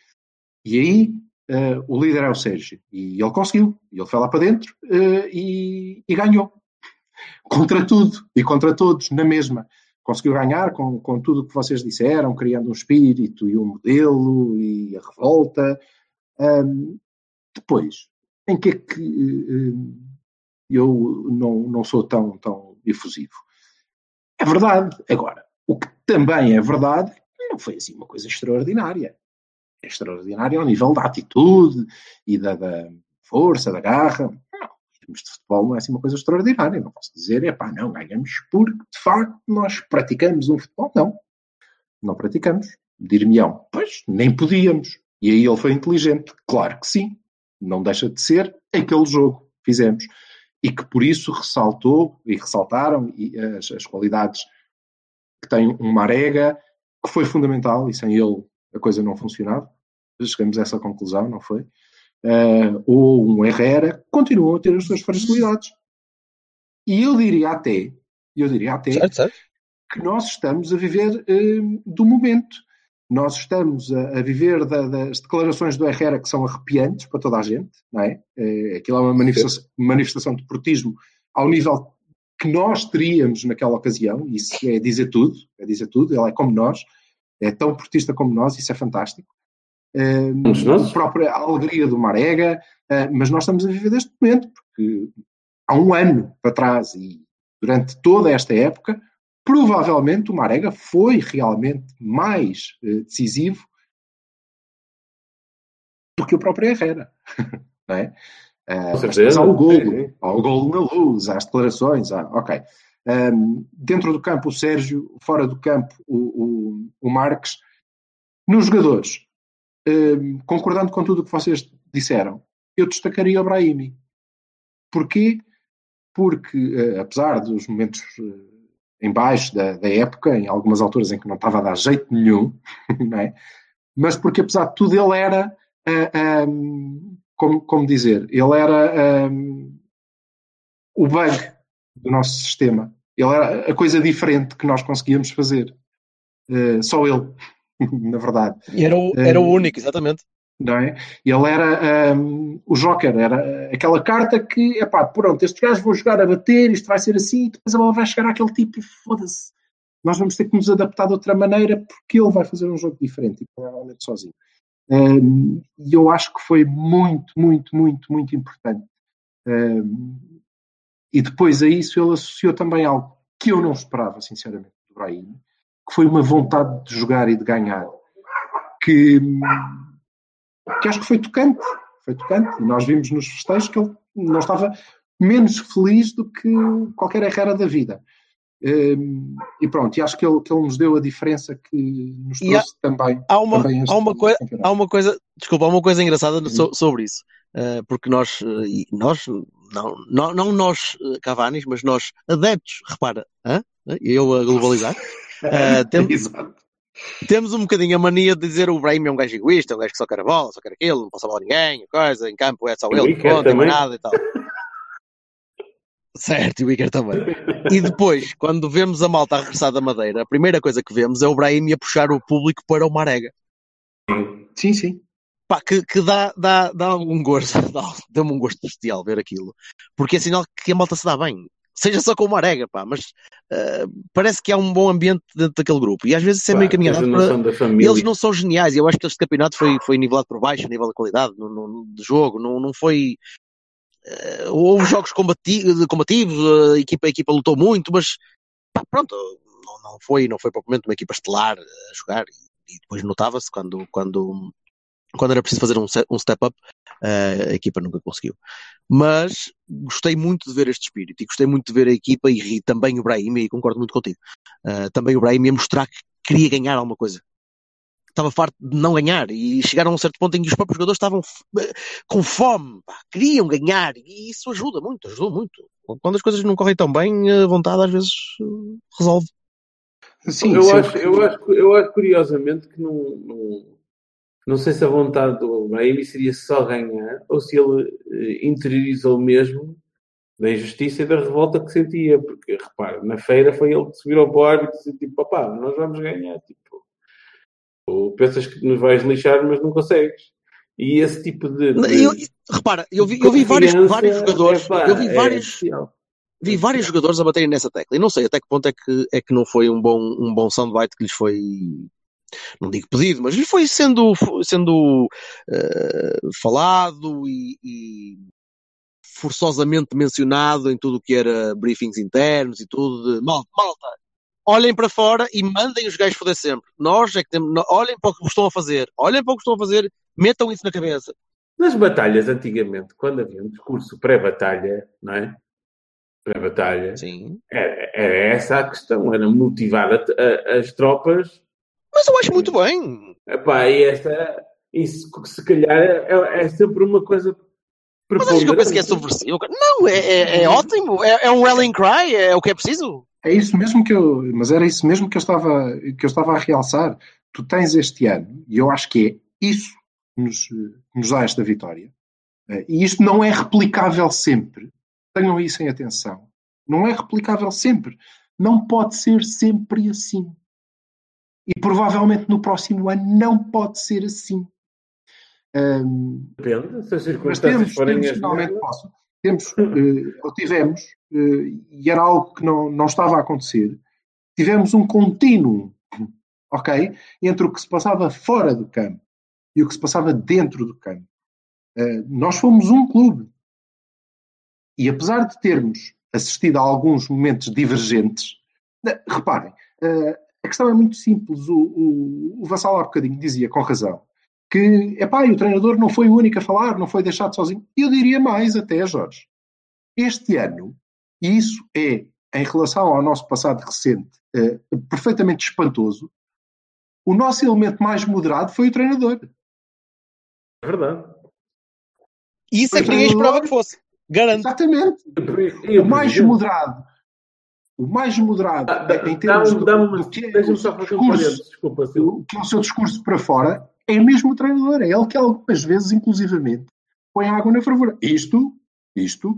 E aí uh, o líder é o Sérgio. E ele conseguiu. E ele foi lá para dentro uh, e, e, ganhou. Contra tudo e contra todos, na mesma. Conseguiu ganhar com, com tudo o que vocês disseram, criando um espírito e um modelo e a revolta. Um, depois, em que é que eu não, não sou tão, tão efusivo. É verdade. Agora, o que também é verdade, não foi assim uma coisa extraordinária. É extraordinária ao nível da atitude e da, da força, da garra. Não, em termos de futebol não é assim uma coisa extraordinária. Não posso dizer, é pá, não, ganhamos porque de facto nós praticamos um futebol. Não, não praticamos. Dir-me-ão, pois, nem podíamos. E aí ele foi inteligente. Claro que sim. Não deixa de ser aquele jogo que fizemos e que por isso ressaltou e ressaltaram as, as qualidades que tem um Marega, que foi fundamental, e sem ele a coisa não funcionava. Chegamos a essa conclusão, não foi? Uh, ou um Herrera, continuam a ter as suas fragilidades. E eu diria até, eu diria até, Certo, certo. que nós estamos a viver uh, do momento. Nós estamos a, a viver da- das declarações do Herrera que são arrepiantes para toda a gente, não é? Eh, aquilo é uma manifestação, manifestação de portismo ao nível que nós teríamos naquela ocasião, isso é dizer tudo, é dizer tudo, ele é como nós, é tão portista como nós, isso é fantástico. Um nossos. a própria alegria do Marega, eh, mas nós estamos a viver deste momento, porque há um ano para trás e durante toda esta época, provavelmente o Marega foi realmente mais eh, decisivo do que o próprio Herrera. não é? Eh, Com certeza. depois há o gol, Sim, sim. há o gol na luz, as declarações, há, ok. Ahm, dentro do campo o Sérgio, fora do campo o, o, o Marques. Nos jogadores, ahm, concordando com tudo o que vocês disseram, eu destacaria o Brahimi. Porquê? Porque, eh, apesar dos momentos eh, em baixo da, da época, em algumas alturas em que não estava a dar jeito nenhum, é? mas porque, apesar de tudo, ele era, ah, ahm, como, como dizer, ele era ahm, o bug do nosso sistema. Ele era a coisa diferente que nós conseguíamos fazer. Eh, só ele, na verdade E era o, era o único, exatamente. Não é? Ele era hum, o Joker, era aquela carta que, epá, pronto, estes gajos vão jogar a bater, isto vai ser assim, e depois a bola vai chegar àquele tipo foda-se. Nós vamos ter que nos adaptar de outra maneira porque ele vai fazer um jogo diferente e provavelmente sozinho. Hum, E eu acho que foi muito, muito, muito, muito importante. Hum, E depois a isso ele associou também algo que eu não esperava, sinceramente, do Brahim, que foi uma vontade de jogar e de ganhar. Que, hum, que acho que foi tocante. Foi tocante. E nós vimos nos festejos que ele não estava menos feliz do que qualquer Herrera da vida. Hum, e pronto, e acho que ele, que ele nos deu a diferença que nos E há- trouxe também. Há uma, também há uma coisa, há uma coisa, desculpa, há uma coisa engraçada so- sobre isso. Eh, porque nós, eh, e nós, não, não, não nós eh, Cavanis, mas nós adeptos, repara, hã? eu a globalizar, tem- Exato. Temos um bocadinho a mania de dizer o Brahim é um gajo egoísta, é um gajo que só quer a bola, só quer aquilo, não passa a bola a ninguém, coisa, em campo é só O ele, não também. nada e tal. Certo, e o Iker também. E depois, quando vemos a malta a regressar da Madeira, a primeira coisa que vemos é o Brahim a puxar o público para o Marega. Sim, sim. Pá, que, que dá, dá, dá algum gosto, dá- dá-me um gosto bestial ver aquilo, porque é sinal que a malta se dá bem, seja só com uma arega, pá, mas eh, parece que há um bom ambiente dentro daquele grupo, e às vezes isso é meio Pá, tens caminhado a para... da. Eles não são geniais, eu acho que este campeonato foi, foi nivelado por baixo, a nível de qualidade no, no- de jogo, não, não foi... eh, houve jogos combati- combativos, a equipa, a equipa lutou muito, mas pá, pronto, não, não foi, não foi propriamente uma equipa estelar a jogar, e, e depois notava-se quando, quando, quando era preciso fazer um, um step up, eh, a equipa nunca conseguiu. Mas gostei muito de ver este espírito e gostei muito de ver a equipa e, e também o Brahim, e concordo muito contigo. eh, também o Brahim a mostrar que queria ganhar alguma coisa. Estava farto de não ganhar e chegaram a um certo ponto em que os próprios jogadores estavam eh, com fome, pá, queriam ganhar e isso ajuda muito, ajudou muito. Quando as coisas não correm tão bem, a vontade às vezes resolve. Sim, eu, acho, que- eu, acho, eu acho curiosamente que não, não, não sei se a vontade do Brahim seria só ganhar ou se ele eh, interiorizou mesmo da injustiça e da revolta que sentia, porque repara, na feira foi ele que se virou para o árbitro e disse tipo, papá, nós vamos ganhar, tipo, ou pensas que nos vais lixar, mas não consegues. E esse tipo de. de Eu- repara, eu vi, eu vi vários, vários jogadores, epá, eu vi é vários, especial. vi vários jogadores a baterem nessa tecla. E não sei até que ponto é que, é que não foi um bom, um bom soundbite que lhes foi, não digo pedido, mas lhes foi sendo, sendo eh, falado e, e forçosamente mencionado em tudo o que era briefings internos e tudo. De, malta, malta, olhem para fora e mandem os gajos foder sempre. Nós é que temos, olhem para o que estão a fazer, olhem para o que estão a fazer, metam isso na cabeça. Nas batalhas, antigamente, quando havia um discurso pré-batalha, não é? Pré-batalha, era, era essa a questão, era motivar a- a- as tropas. Mas eu acho muito bem. Epá, e esta, isso se calhar é, é sempre uma coisa Mas acho que eu penso que é subversivo. Não, é, é, é ótimo. É, é um rallying cry. É o que é preciso. É isso mesmo que eu, mas era isso mesmo que eu estava, que eu estava a realçar. Tu tens este ano, e eu acho que é isso que nos, nos dá esta vitória. Eh, E isto não é replicável sempre. Tenham isso em atenção. Não é replicável sempre. Não pode ser sempre assim. E provavelmente no próximo ano não pode ser assim. Ahm, Depende, se as circunstâncias temos, forem temos finalmente posso. Temos, eh, ou tivemos, eh, e era algo que não, não estava a acontecer, tivemos um contínuo, ok? Entre o que se passava fora do campo e o que se passava dentro do campo. Eh, nós fomos um clube. E apesar de termos assistido a alguns momentos divergentes, reparem, a questão é muito simples. O, o, o Vassal há bocadinho dizia, com razão, que epá, e o treinador não foi o único a falar, não foi deixado sozinho. Eu diria mais até, Jorge. Este ano, e isso é, em relação ao nosso passado recente, eh, perfeitamente espantoso, o nosso elemento mais moderado foi o treinador. É verdade. Isso é que ninguém é, esperava que fosse. Garanto. Exatamente. O mais moderado. O mais moderado Ah, dá- em termos do, dá-me uma. do que é o só discurso, desculpa, o que é o seu discurso para fora, é mesmo o treinador. É ele que algumas vezes, inclusivamente, põe água na fervura. Isto, isto,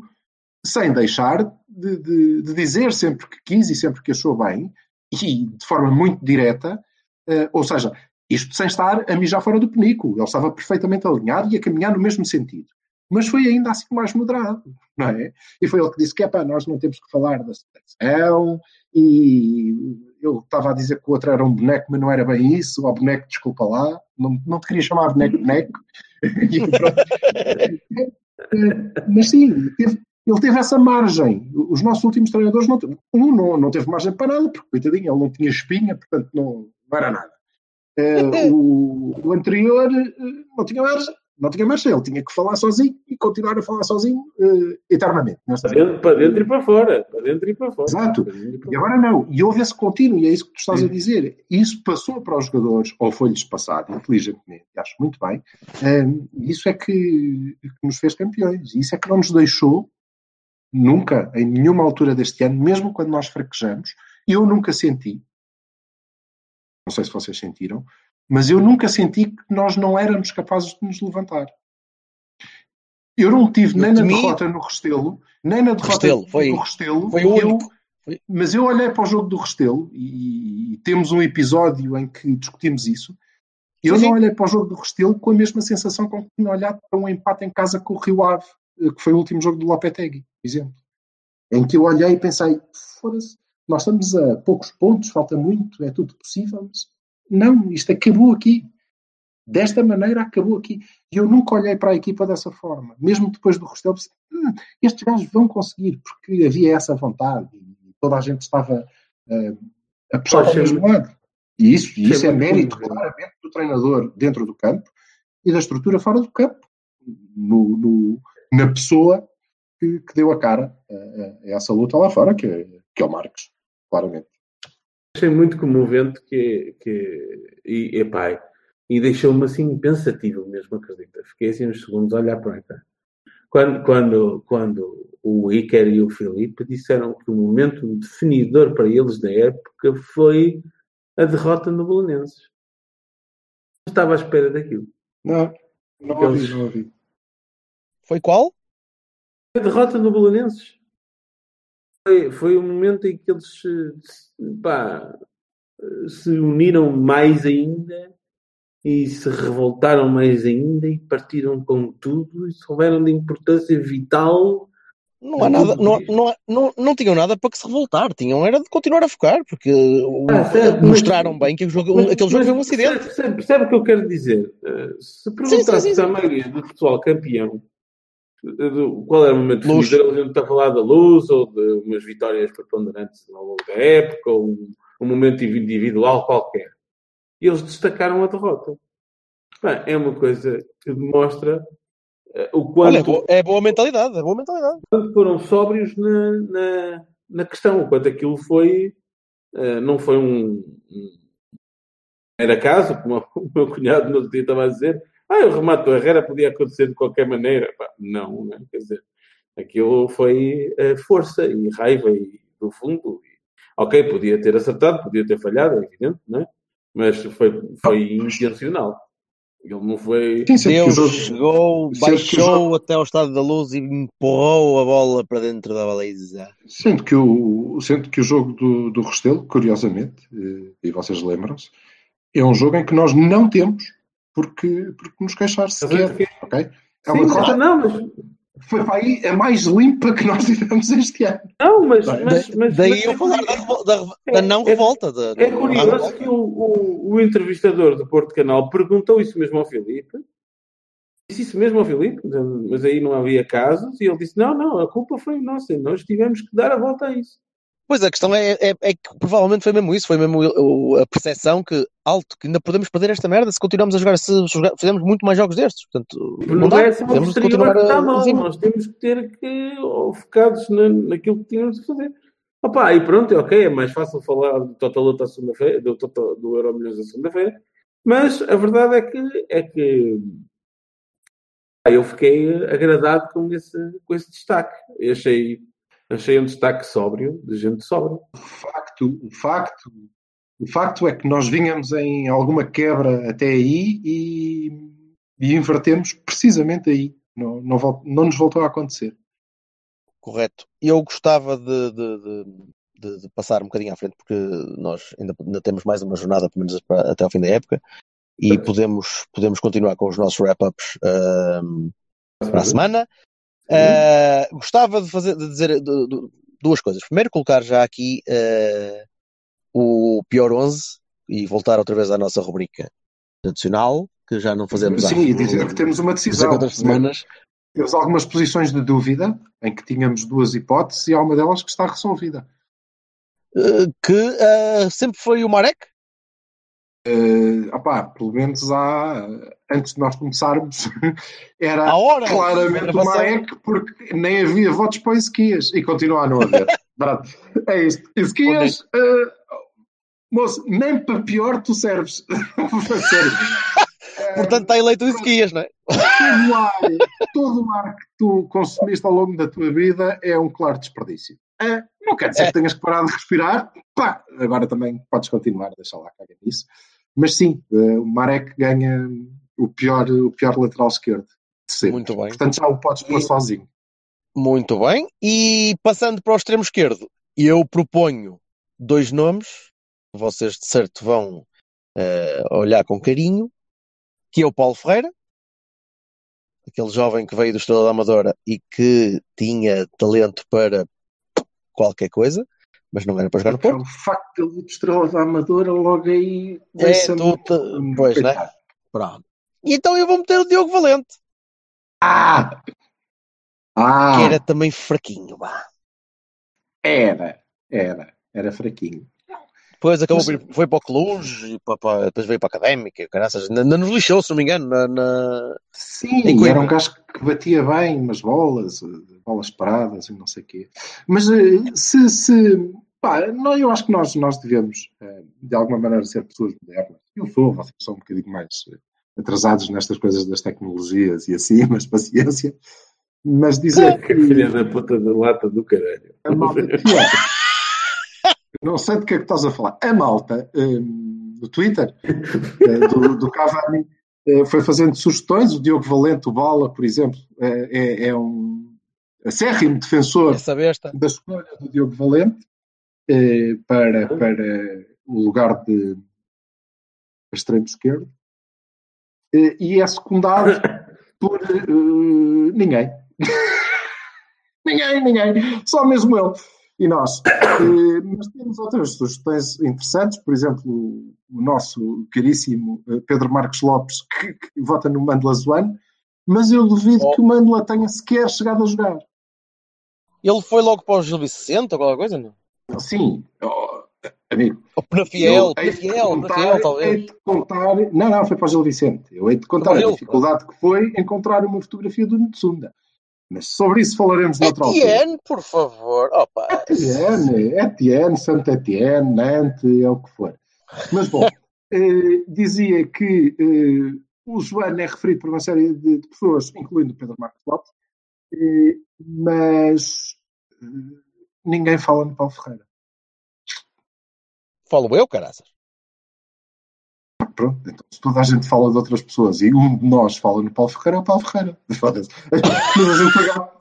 sem deixar de, de- de dizer sempre que quis e sempre que achou bem, e de forma muito direta, eh, ou seja, isto sem estar a mijar fora do penico. Ele estava perfeitamente alinhado e a caminhar no mesmo sentido. Mas foi ainda assim mais moderado, não é? E foi ele que disse que é pá, nós não temos que falar da seleção, e eu estava a dizer que o outro era um boneco, mas não era bem isso, o boneco, desculpa lá, não, não te queria chamar boneco, boneco. E pronto. mas sim, teve- ele teve essa margem. Os nossos últimos treinadores, não, um não, não teve margem para nada, porque, coitadinho, ele não tinha espinha, portanto não, não era nada. Eh, o, o anterior eh, não tinha margem, não tinha margem, ele tinha que falar sozinho e continuar a falar sozinho eh, eternamente. Para dentro, para dentro e para fora. Para dentro e para fora. Exato. Para e E agora não. E houve esse contínuo, e é isso que tu estás a dizer. Isso passou para os jogadores, ou foi-lhes passado, inteligentemente, acho muito bem. Hum, isso é que, que nos fez campeões. Isso é que não nos deixou, nunca, em nenhuma altura deste ano, mesmo quando nós fraquejamos, eu nunca senti, não sei se vocês sentiram, mas eu nunca senti que nós não éramos capazes de nos levantar. Eu não tive Eu nem na derrota no Restelo, nem na derrota Restelo, foi- no Restelo. foi o único. Mas eu olhei para o jogo do Restelo e, e temos um episódio em que discutimos isso. Eu Sim, não olhei para o jogo do Restelo com a mesma sensação com que tinha olhado para um empate em casa com o Rio Ave, eh, que foi o último jogo do Lopetegui, por exemplo. Em que eu olhei e pensei, foda-se, nós estamos a poucos pontos, falta muito, é tudo possível, mas não, isto acabou aqui. Desta maneira acabou aqui. E eu nunca olhei para a equipa dessa forma. Mesmo depois do Restelo, pensei, "Hum, estes gajos vão conseguir, porque havia essa vontade e toda a gente estava eh, a puxar para o mesmo lado. E isso, e isso é mérito claramente do treinador dentro do campo e da estrutura fora do campo, no- no- na pessoa que, que deu a cara a, a- a essa luta lá fora, que, é- que é o Marcos, claramente. Achei muito comovente que, que e, epá, e deixou-me assim pensativo mesmo, acredita. Fiquei assim uns segundos a olhar para cá. Quando, quando, quando o Iker e o Filipe disseram que o momento definidor para eles na época foi a derrota no Belenenses. Não estava à espera daquilo. Não, não ouvi, não ouvi. Foi qual? A derrota no Belenenses. Foi, foi o momento em que eles se, pá, se uniram mais ainda e se revoltaram mais ainda e partiram com tudo e souberam de importância vital. Não há nada, não, não, não, não tinham nada para que se revoltar, tinham era de continuar a focar, porque Ah, certo, mas- mostraram bem que jogo, Mas- aquele jogo mas foi um acidente. Percebe, percebe- percebe o que eu quero dizer? Uh, se perguntasse sim, sim. à maioria do pessoal campeão qual era o momento Luz. eles iam estar a falar da luz ou de umas vitórias preponderantes ao longo da época ou um, um momento individual qualquer. E eles destacaram a derrota. Bem, é uma coisa que demonstra uh, o Olha, é quanto, boa, é boa mentalidade, é boa mentalidade. quanto foram sóbrios na, na, na questão, o quanto aquilo foi, eh, não foi um, um era caso, como o meu cunhado no outro dia estava a dizer, ah, o remate do Herrera podia acontecer de qualquer maneira. Pá, não, né? quer dizer, aquilo foi eh, força e raiva e do fundo. Ok, podia ter acertado, podia ter falhado, é evidente, não é? Mas foi, foi intencional. Ele não foi. Sim, Deus jogo- chegou, baixou jogo- até ao estado da luz e empurrou a bola para dentro da baliza. Sendo que o, sendo que o jogo do, do Restelo, curiosamente, eh, e vocês lembram-se, é um jogo em que nós não temos porque, porque nos queixar sequer. ok? É uma Sim, não, mas, foi para aí a mais limpa que nós tivemos este ano. não, mas, mas, Da- mas- Daí mas eu é falar da, da, da não É- revolta. Da, É da- curioso que o, o, o entrevistador do Porto Canal perguntou isso mesmo ao Filipe. Disse isso mesmo ao Filipe, mas aí não havia casos. E ele disse: Não, não, a culpa foi nossa. Nós tivemos que dar a volta a isso. Pois a questão é, é, é que provavelmente foi mesmo isso, foi mesmo o- o- a percepção que, alto, que ainda podemos perder esta merda se continuarmos a jogar, se jogar- fizermos muito mais jogos destes. Portanto, Não, não dá, é só o temos continuar que está a, mal. assim. Nós temos que ter que focados na, naquilo que tínhamos de fazer. Opa, e pronto, ok, é mais fácil falar do Total à segunda-feira, do, Total- do Euro Milhões da segunda-feira, mas a verdade é que, é que eu fiquei agradado com esse, com esse destaque. Eu achei, achei um destaque sóbrio, de gente sóbria. O facto, o facto, o facto é que nós vinhamos em alguma quebra até aí e, e invertemos precisamente aí. Não, não, não nos voltou a acontecer. Correto. E eu gostava de, de- de- de- de passar um bocadinho à frente, porque nós ainda, ainda temos mais uma jornada, pelo menos para- até ao fim da época, e podemos, podemos continuar com os nossos wrap-ups ahm, para a semana. Ah, gostava de, fazer, de dizer du- du- duas coisas. Primeiro, colocar já aqui ah, o pior 11 e voltar outra vez à nossa rubrica tradicional, que já não fazemos há Sim, e dizer que temos uma decisão. quantas semanas. Temos algumas posições de dúvida em que tínhamos duas hipóteses e há uma delas que está resolvida. ah, que sempre foi o Marek. Opá, pelo menos há, antes de nós começarmos, era hora claramente gravação. Marek, porque nem havia votos para o Ezequias e continua a não haver. É isto. Ezequias, eh, moço, nem para pior tu serves. Portanto, está eleito o Ezequias, não é? todo o ar, todo o ar que tu consumiste ao longo da tua vida é um claro desperdício. É, não quer dizer É. que tenhas que parar de respirar. Pá, agora também podes continuar, deixa lá, caga nisso. Mas sim, eh, o Marek ganha o pior, o pior lateral esquerdo de sempre. Muito bem. Portanto, já o podes pôr E- sozinho. Muito bem. E passando para o extremo esquerdo, eu proponho dois nomes vocês de certo vão eh, olhar com carinho, que é o Paulo Ferreira, aquele jovem que veio do Estrela da Amadora e que tinha talento para qualquer coisa, mas não era para jogar no Porto. O facto de ele ir de estrela da Amadora logo aí. É, tu te- pois, né? Pronto. E então eu vou meter o Diogo Valente, Ah! Ah! que era também fraquinho, vá. Era, era, era fraquinho. Depois acabou Mas- foi para o Cluj, para, para- depois veio para a Académica, caraças. ainda nos lixou, se não me engano, na, na- Sim, era um gajo que batia bem umas bolas, eh, bolas paradas e não sei o quê. Mas eh, se, se pá, não, eu acho que nós, nós devemos, eh, de alguma maneira, ser pessoas modernas. Eu sou, vocês são um bocadinho mais eh, atrasados nestas coisas das tecnologias e assim, mas paciência. Mas dizer Que filha da puta da lata do caralho. a malta é. Não sei de que é que estás a falar. A malta hum, do Twitter, eh, do, do Cavani, foi fazendo sugestões. O Diogo Valente, o Bala, por exemplo, é, é um acérrimo defensor da escolha do Diogo Valente eh, para, para o lugar de extremo esquerdo. Eh, e é secundado por eh, ninguém. ninguém, ninguém. Só mesmo ele. E nós. Eh, mas temos outras sugestões interessantes, por exemplo, o, nosso caríssimo eh, Pedro Marcos Lopes, que, que vota no Mandela Zoano, mas eu duvido Oh. que o Mandela tenha sequer chegado a jogar. Ele foi logo para o Gil Vicente ou qualquer coisa, não? Sim, oh, amigo. Penafiel, Eu hei de Penafiel, Penafiel, hei talvez. contar, não, não, foi para o Gil Vicente. Eu hei de contar a dificuldade que foi encontrar uma fotografia do Ntsunda. Mas sobre isso falaremos noutra altura. Etienne, por favor. Opa. Etienne, Etienne, Santo Etienne, Nantes, é o que for. Mas bom, eh, dizia que eh, o Joano é referido por uma série de, de pessoas, incluindo o Pedro Marcos Lopes, eh, mas eh, ninguém fala no Paulo Ferreira. falo eu, caraças. Pronto, então se toda a gente fala de outras pessoas e um de nós fala no Paulo Ferreira, é o Paulo Ferreira. Mas a gente pega.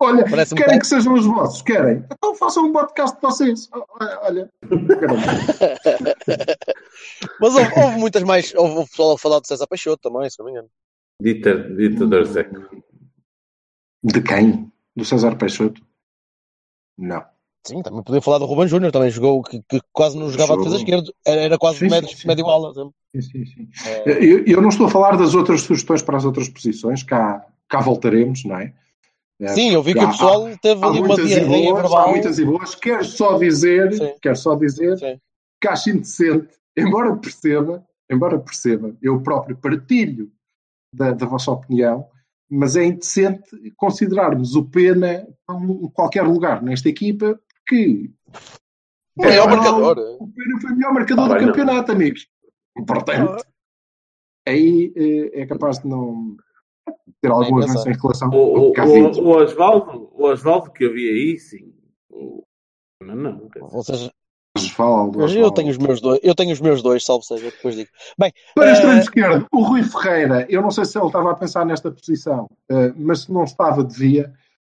Olha, Parece-me querem que sejam os vossos? Querem? Então façam um podcast de vocês. Olha. Mas houve, houve muitas mais. Houve, houve pessoal a falar de César Peixoto também, se não me engano. Dita, ditador seco. De quem? Do César Peixoto? Não. Sim, também podia falar do Ruben Júnior, também jogou, que, que quase não jogava a Jogou. defesa esquerda. Era, era quase Sim, médio, sim, sim. médio ala. Sim, sim, sim. É, Eu, eu não estou a falar das outras sugestões para as outras posições, cá, cá voltaremos, não é? É, Sim, eu vi que o pessoal teve Há ali uma muitas, diarreia boas, verbal. há muitas e boas. Quero só dizer, Sim. quero só dizer Sim. que acho indecente, embora perceba, embora perceba, eu próprio partilho da, da vossa opinião, mas é indecente considerarmos o Pena em qualquer lugar nesta equipa, porque O melhor É, marcador. o Pena foi o melhor marcador Ah, do bem, não. campeonato, amigos. Portanto, aí eh, é capaz de não ter algum avanço em relação O, ao o, o, o Osvaldo, o Osvaldo que eu vi aí, sim. O- Não, não. Ou seja, Eu tenho os meus dois, eu tenho os meus dois, salvo seja, depois digo. Bem, Para Eh, extremo esquerdo, o Rui Ferreira, eu não sei se ele estava a pensar nesta posição, eh, mas se não estava, devia.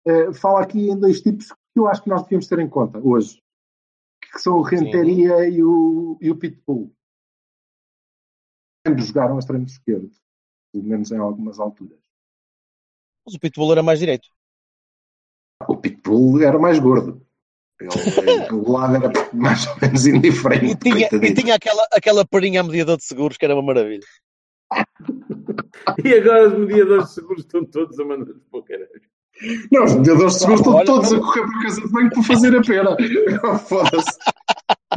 Eh, fala aqui em dois tipos que eu acho que nós devíamos ter em conta hoje, que são o Renteria e o, e o Pitbull. Ambos jogaram a extremo esquerdo, pelo menos em algumas alturas. mas o Pitbull era mais direito. O Pitbull era mais gordo. Ele, o lado era mais ou menos indiferente. E tinha, e tinha aquela, aquela perinha à medida de seguros que era uma maravilha. E agora os mediadores de seguros estão todos a mandar para o caralho. Não, os mediadores de seguros estão Olha, todos a correr para a casa de banho para fazer a pena. Foda-se.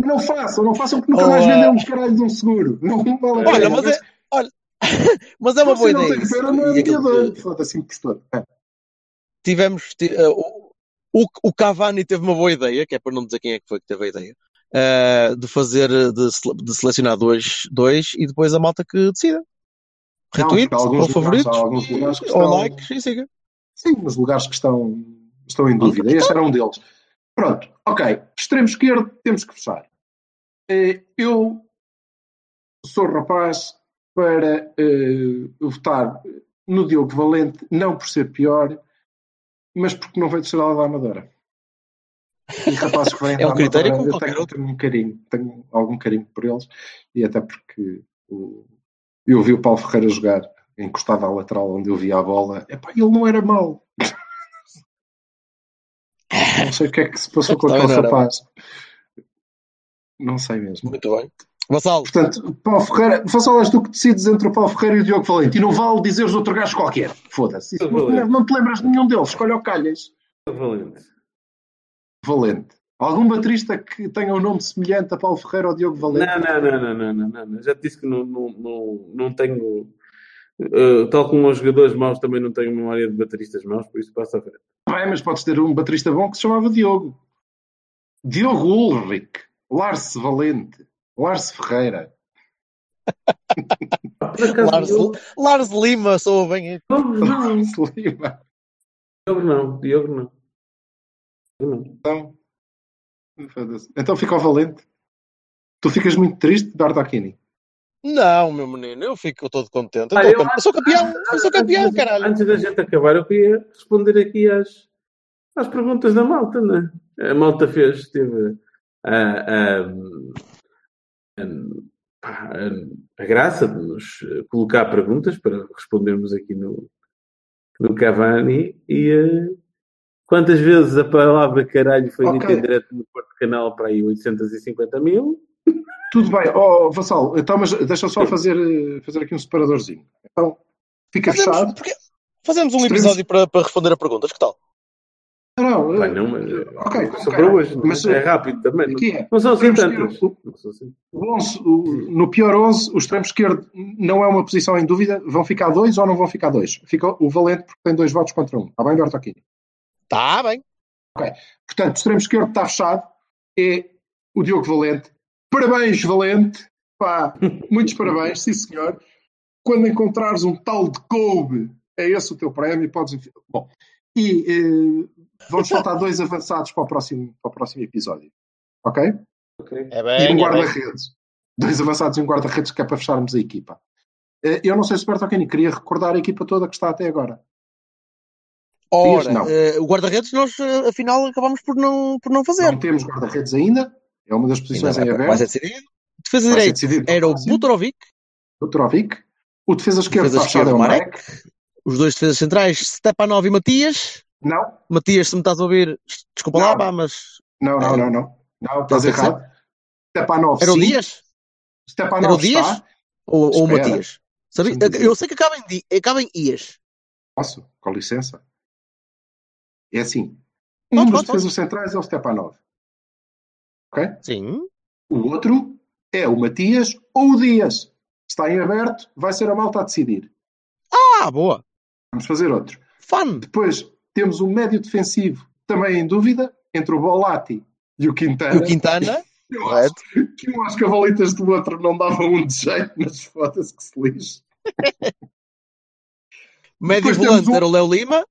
Não façam, não façam que nunca mais Olá. vendem um caralho de um seguro. Não vale a Olha, mas é, olha, mas é uma Se boa não ideia. tem isso. pena, não é mediador. que Foda-se, impostor. É. tivemos, ti- eh, o, o, Cavani teve uma boa ideia, que é para não dizer quem é que foi que teve a ideia, eh, de fazer, de, de selecionar dois, dois e depois a malta que decida. Não, alguns ou lugares- favoritos, lugares que ou e siga. Sim, nos lugares que estão, estão em dúvida. Este era um deles. Pronto, ok. Extremo esquerdo, temos que fechar. Eh, Eu sou rapaz para eh, votar no Diogo Valente, não por ser pior, mas porque não veio de Estrela da Amadora. E rapazes que vêm É um critério Amadora, como eu qualquer tenho, outro. tenho um carinho, tenho algum carinho por eles, e até porque o- eu vi o Paulo Ferreira jogar encostado à lateral onde eu via a bola, epá, ele não era mau. Não sei o que é que se passou com aquele rapaz. Não sei mesmo. Muito bem. Vassal, Portanto, Paulo Ferreira, Vassal, és tu que decides entre o Paulo Ferreira e o Diogo Valente. E não vale dizeres outro gajo qualquer. Foda-se. Não, não te lembras de nenhum deles. Escolhe o Calhas. Valente. Valente. Algum baterista que tenha um nome semelhante a Paulo Ferreira ou Diogo Valente? Não, não, não, não, não, não, não. Já te disse que não, não, não, não tenho. eh, tal como os jogadores maus, também não tenho memória de bateristas maus, por isso passa a frente. Bem, mas podes ter um baterista bom que se chamava Diogo. Diogo Ulrich. Lars Valente. Lars Ferreira. Lars, Diogo, Lars Lima, sou bem. Diogo não. Lars Lima. Diogo não. Diogo não. Então, então fica o Valente. Tu ficas muito triste, Bardacchini. Não, meu menino, eu fico todo contente. Eu, Ah, eu campe- eu sou campeão, eu sou campeão, antes, caralho. Antes da gente acabar, eu queria responder aqui às, às perguntas da malta, né? A malta fez, teve a, a, a, graça de nos eh, colocar perguntas para respondermos aqui no, no Cavani e eh, quantas vezes a palavra caralho foi Ok. dita em direto no Porto Canal para aí 850 mil? Tudo bem. Oh, Vassal, então, mas deixa só fazer, eh, fazer aqui um separadorzinho. Então, fica fechado. porque- fazemos um episódio para, para responder a perguntas, que tal? Não, não, eh, não, mas ok, é só ok. para hoje, Mas, é rápido também. É. não são assim são assim. O 11, o- no pior 11, o extremo esquerdo não é uma posição em dúvida. Vão ficar dois ou não vão ficar dois? Fica o Valente porque tem dois votos contra um. Está bem, Bertolini? Tá bem. Portanto, o extremo esquerdo está fechado. É o Diogo Valente. Parabéns, Valente. Pá, muitos parabéns, sim senhor. Quando encontrares um tal de Kobe, é esse o teu prémio. Podes... Bom, e eh, vamos faltar dois avançados para o, próximo, para o próximo episódio. Ok? Ok. É e bem, um é guarda-redes. Dois avançados e um guarda-redes que é para fecharmos a equipa. Eh, Eu não sei se o Bertocchini queria recordar a equipa toda que está até agora. Ora, Não. eh, o guarda-redes nós eh, afinal acabamos por não, por não fazer. Não temos guarda-redes ainda. É uma das posições mas em é- aberto. vai ser decidido. Defesa no era o. Butrovic, Petrovic. O defesa é esquerda o Marek, Marek. os dois defesas centrais Stepanov e Matias. Não, Matias, se me estás a ouvir, desculpa lá, Não. pá, mas não, não, não, não. Não, estás errado. Stepanov, era o. Dias? Stepanov Era o Dias? está. Ou, ou o. Matias? Dizer. Eu sei que acaba em, acaba em Ias. Posso? Com licença. É assim. Um dos defesas centrais é o Stepanov. Ok? Sim. O outro é o Matias ou o Dias. Está em aberto, vai ser a malta a decidir. Ah, boa. Vamos fazer outro. Fun. Depois temos um médio defensivo também em dúvida entre o Bolatti e o Quintana. E o Quintana, Eu acho que um às cavalitas do outro não dava um de jeito, mas foda-se que se lixe. Médio volante um- era o Léo Lima.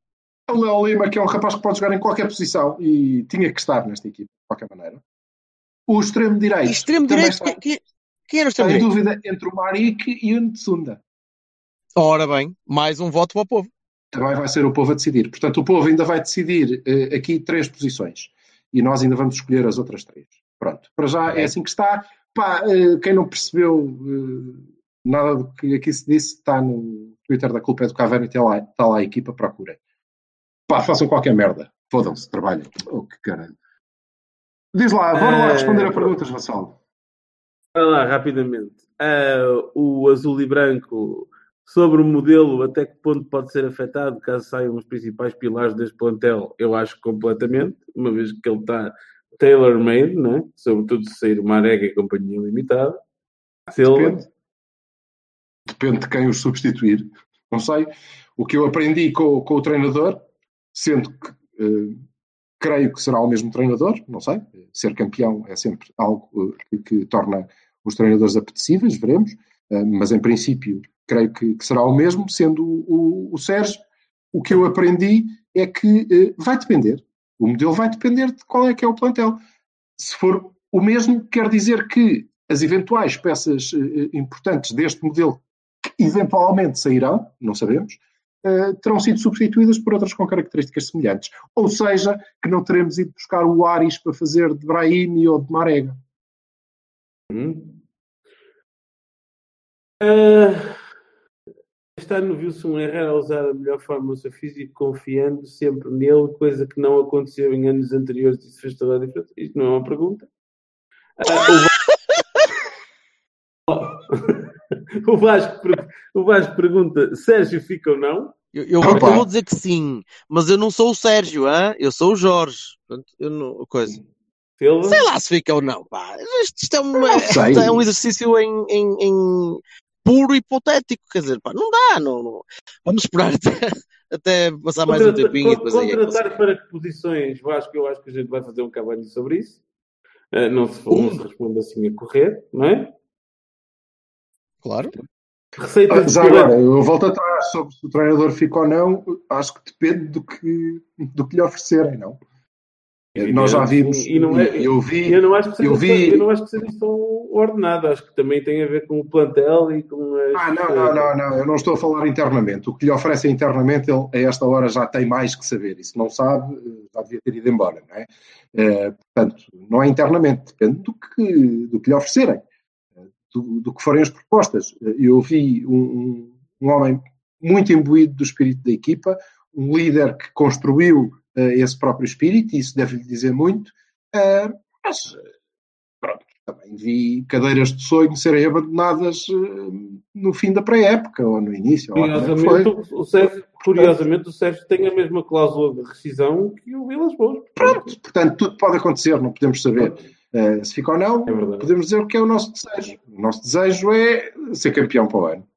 O Léo Lima, que é um rapaz que pode jogar em qualquer posição e tinha que estar nesta equipe, de qualquer maneira. O extremo direito. Extremo direito. Está, Quem, quem era o extremo em direito? dúvida entre o Marik e o Ntsunda. Ora bem, mais um voto para o povo. Também vai ser o povo a decidir. Portanto, o povo ainda vai decidir eh, aqui três posições. E nós ainda vamos escolher as outras três. Pronto. Para já é assim que está. Pá, eh, quem não percebeu eh, nada do que aqui se disse, está no Twitter da Culpa é do Cavani, está lá, está lá a equipa, procurem. Pá, façam qualquer merda. Fodam-se, trabalhem. Oh, que caralho. Diz lá, bora lá responder a perguntas, Vassal. Vai lá, rapidamente. Ah, o azul e branco, sobre o modelo, até que ponto pode ser afetado caso saiam os principais pilares deste plantel? Eu acho completamente, uma vez que ele está tailor-made, né? sobretudo se sair uma arega e companhia limitada. Depende. Depende de quem os substituir. Não sei. O que eu aprendi com, com o treinador, sendo que eh, creio que será o mesmo treinador, não sei. Ser campeão é sempre algo eh, que, que torna os treinadores apetecíveis, veremos. Eh, mas em princípio, creio que, que será o mesmo, sendo o, o, o Sérgio. O que eu aprendi é que eh, vai depender. O modelo vai depender de qual é que é o plantel. Se for o mesmo, quer dizer que as eventuais peças eh, importantes deste modelo que eventualmente sairão, não sabemos, eh, terão sido substituídas por outras com características semelhantes. Ou seja, que não teremos ido buscar o Aris para fazer de Brahim ou de Marega. Hum. Ah, este ano viu-se um Herrera a usar a melhor forma do seu físico, confiando sempre nele, coisa que não aconteceu em anos anteriores. Isso fez toda a diferença. Isto não é uma pergunta. Ah, o Va- o Vasco, o Vasco pergunta: Sérgio fica ou não? Eu, eu, Opa. eu vou dizer que sim, mas eu não sou o Sérgio, hã? eu sou o Jorge. Portanto, eu não, coisa. Sei lá se fica ou não. Pá. Isto, isto é, uma- é um exercício em, em- em puro hipotético. Quer dizer, pá, não dá. Não, não. Vamos esperar até, até passar mais um Contrata- tempinho. e con- aí é que contratar para que posições? Vasco, eu acho que a gente vai fazer um cabanho sobre isso. Ah, não, se, não se responde assim a correr, não é? Claro. Receita de Já agora, eu volto atrás sobre se o treinador fica ou não, acho que depende do que, do que lhe oferecerem, não? Nós já vimos, E não é- eu vi, Eu não acho que seja, Eu vi- eu não acho que seja só ordenado, acho que também tem a ver com o plantel e com as. Ah, não, não, não, não, eu não estou a falar internamente. O que lhe oferecem internamente, ele a esta hora já tem mais que saber. E se não sabe, já devia ter ido embora, não é? Eh, portanto, não é internamente, depende do que, do que lhe oferecerem, eh, do, do que forem as propostas. Eh, Eu vi um- um homem muito imbuído do espírito da equipa, um líder que construiu eh, esse próprio espírito, e isso deve-lhe dizer muito, eh, mas pronto, também vi cadeiras de sonho serem abandonadas eh, no fim da pré-época ou no início. é. Curiosamente, o Sérgio, curiosamente, o Sérgio tem a mesma cláusula de rescisão que o Vilas Boas. Pronto, portanto, tudo pode acontecer, não podemos saber eh, se fica ou não. É. Podemos dizer o que é o nosso desejo. O nosso desejo é ser campeão para o ano.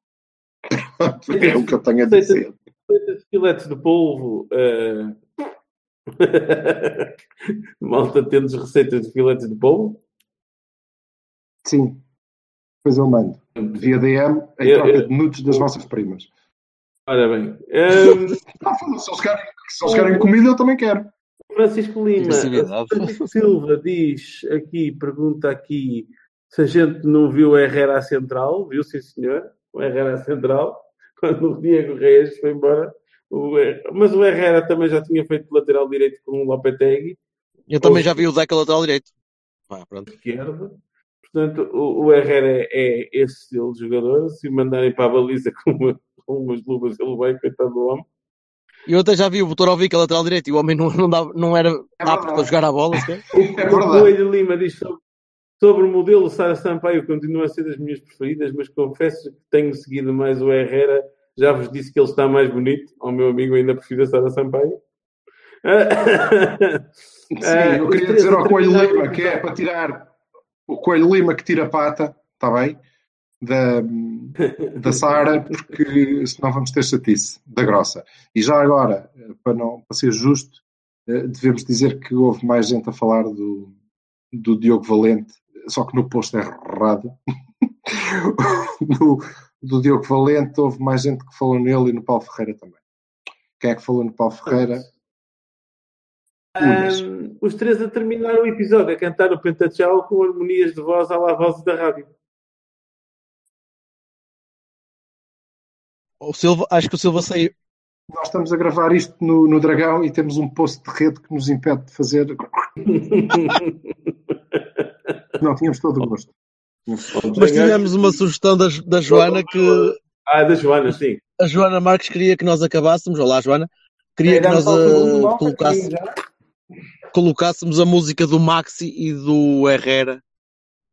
é o que eu tenho a dizer. De filetes de polvo. eh, Malta, temos receitas de filetes de polvo? Sim. Depois eu mando. Via DM em Eu- troca eu- de nudes das vossas primas. Ora bem. Ah, foda-se, se eles querem, se eles querem comida, eu também quero. Francisco Lima. Francisco Silva diz aqui, pergunta aqui se a gente não viu o Herrera central. Viu, sim senhor, o Herrera central, quando o Diego Reis foi embora. O Mas o Herrera também já tinha feito lateral direito com o Lopetegui, Eu também já vi o Deca lateral direito. Ah, pronto. esquerda. Portanto, o, o Herrera é, é esse estilo de jogador. Se o mandarem para a baliza com, uma- com umas luvas, ele vai, coitado do homem. E eu até já vi o Botorovic a lateral direito e o homem não, não, dava, não era apto verdade. para jogar a bola. É O. Coelho Lima diz sobre, sobre o modelo Sara Sampaio, continua a ser das minhas preferidas, mas confesso que tenho seguido mais o Herrera. Já vos disse que ele está mais bonito. Ao meu amigo ainda prefiro a Sara Sampaio. Sim, eu queria dizer ao Coelho Lima que é para tirar o Coelho Lima que tira a pata, está bem? Da, da Sara, porque senão vamos ter chatice da grossa. E já agora, para, não, para ser justo, eh, devemos dizer que houve mais gente a falar do, do Diogo Valente, só que no posto é errado. no, do Diogo Valente houve mais gente que falou nele e no Paulo Ferreira também. Quem é que falou no Paulo Ferreira? Ahm, os três a terminar o episódio a cantar o Pentatchau com harmonias de voz à la voz da rádio. O Silva, acho que o Silva saiu. Nós estamos a gravar isto no, no Dragão e temos um posto de rede que nos impede de fazer. Não, tínhamos todo o gosto. Tínhamos. Mas tivemos uma sugestão da, da Joana que ah, da Joana, sim. a Joana Marques queria que nós acabássemos. Olá, Joana. Queria que nós eh, colocasse- colocássemos a música do Maxi e do Herrera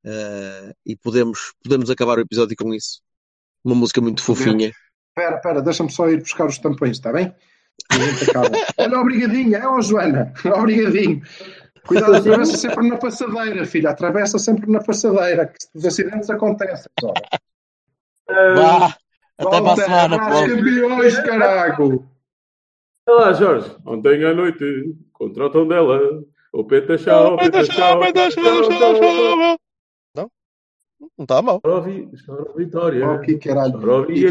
eh, e podemos, podemos acabar o episódio com isso. Uma música muito fofinha. Espera, espera, deixa-me só ir buscar os tampões, está bem? A. Olha, obrigadinho, é ó Joana, obrigadinho. Cuidado, atravessa sempre na passadeira, filha, atravessa sempre na passadeira, que os acidentes acontecem. Ah, Vá, até para a semana, Paulo. campeões, carago! Olá, Jorge. Ontem à noite, contra o tom dela, o Petachau, o Petachau, Não? Não está mal. Chora o Vitória. Oh, que caralho. Chora o E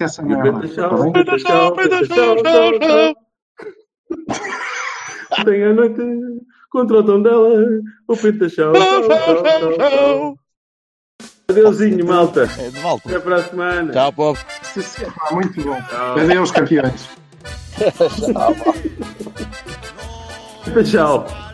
essa E merda. Tá bem? Petachau, o Petachau, tchau, tchau. Ontem à noite, contra o tom dela, o tchau, tchau, tchau, tchau. Adeusinho, malta. É de volta. Até para a semana. Tchau, povo. Sim, sim, pá, muito bom. Tchau. Adeus, campeões. Tchau.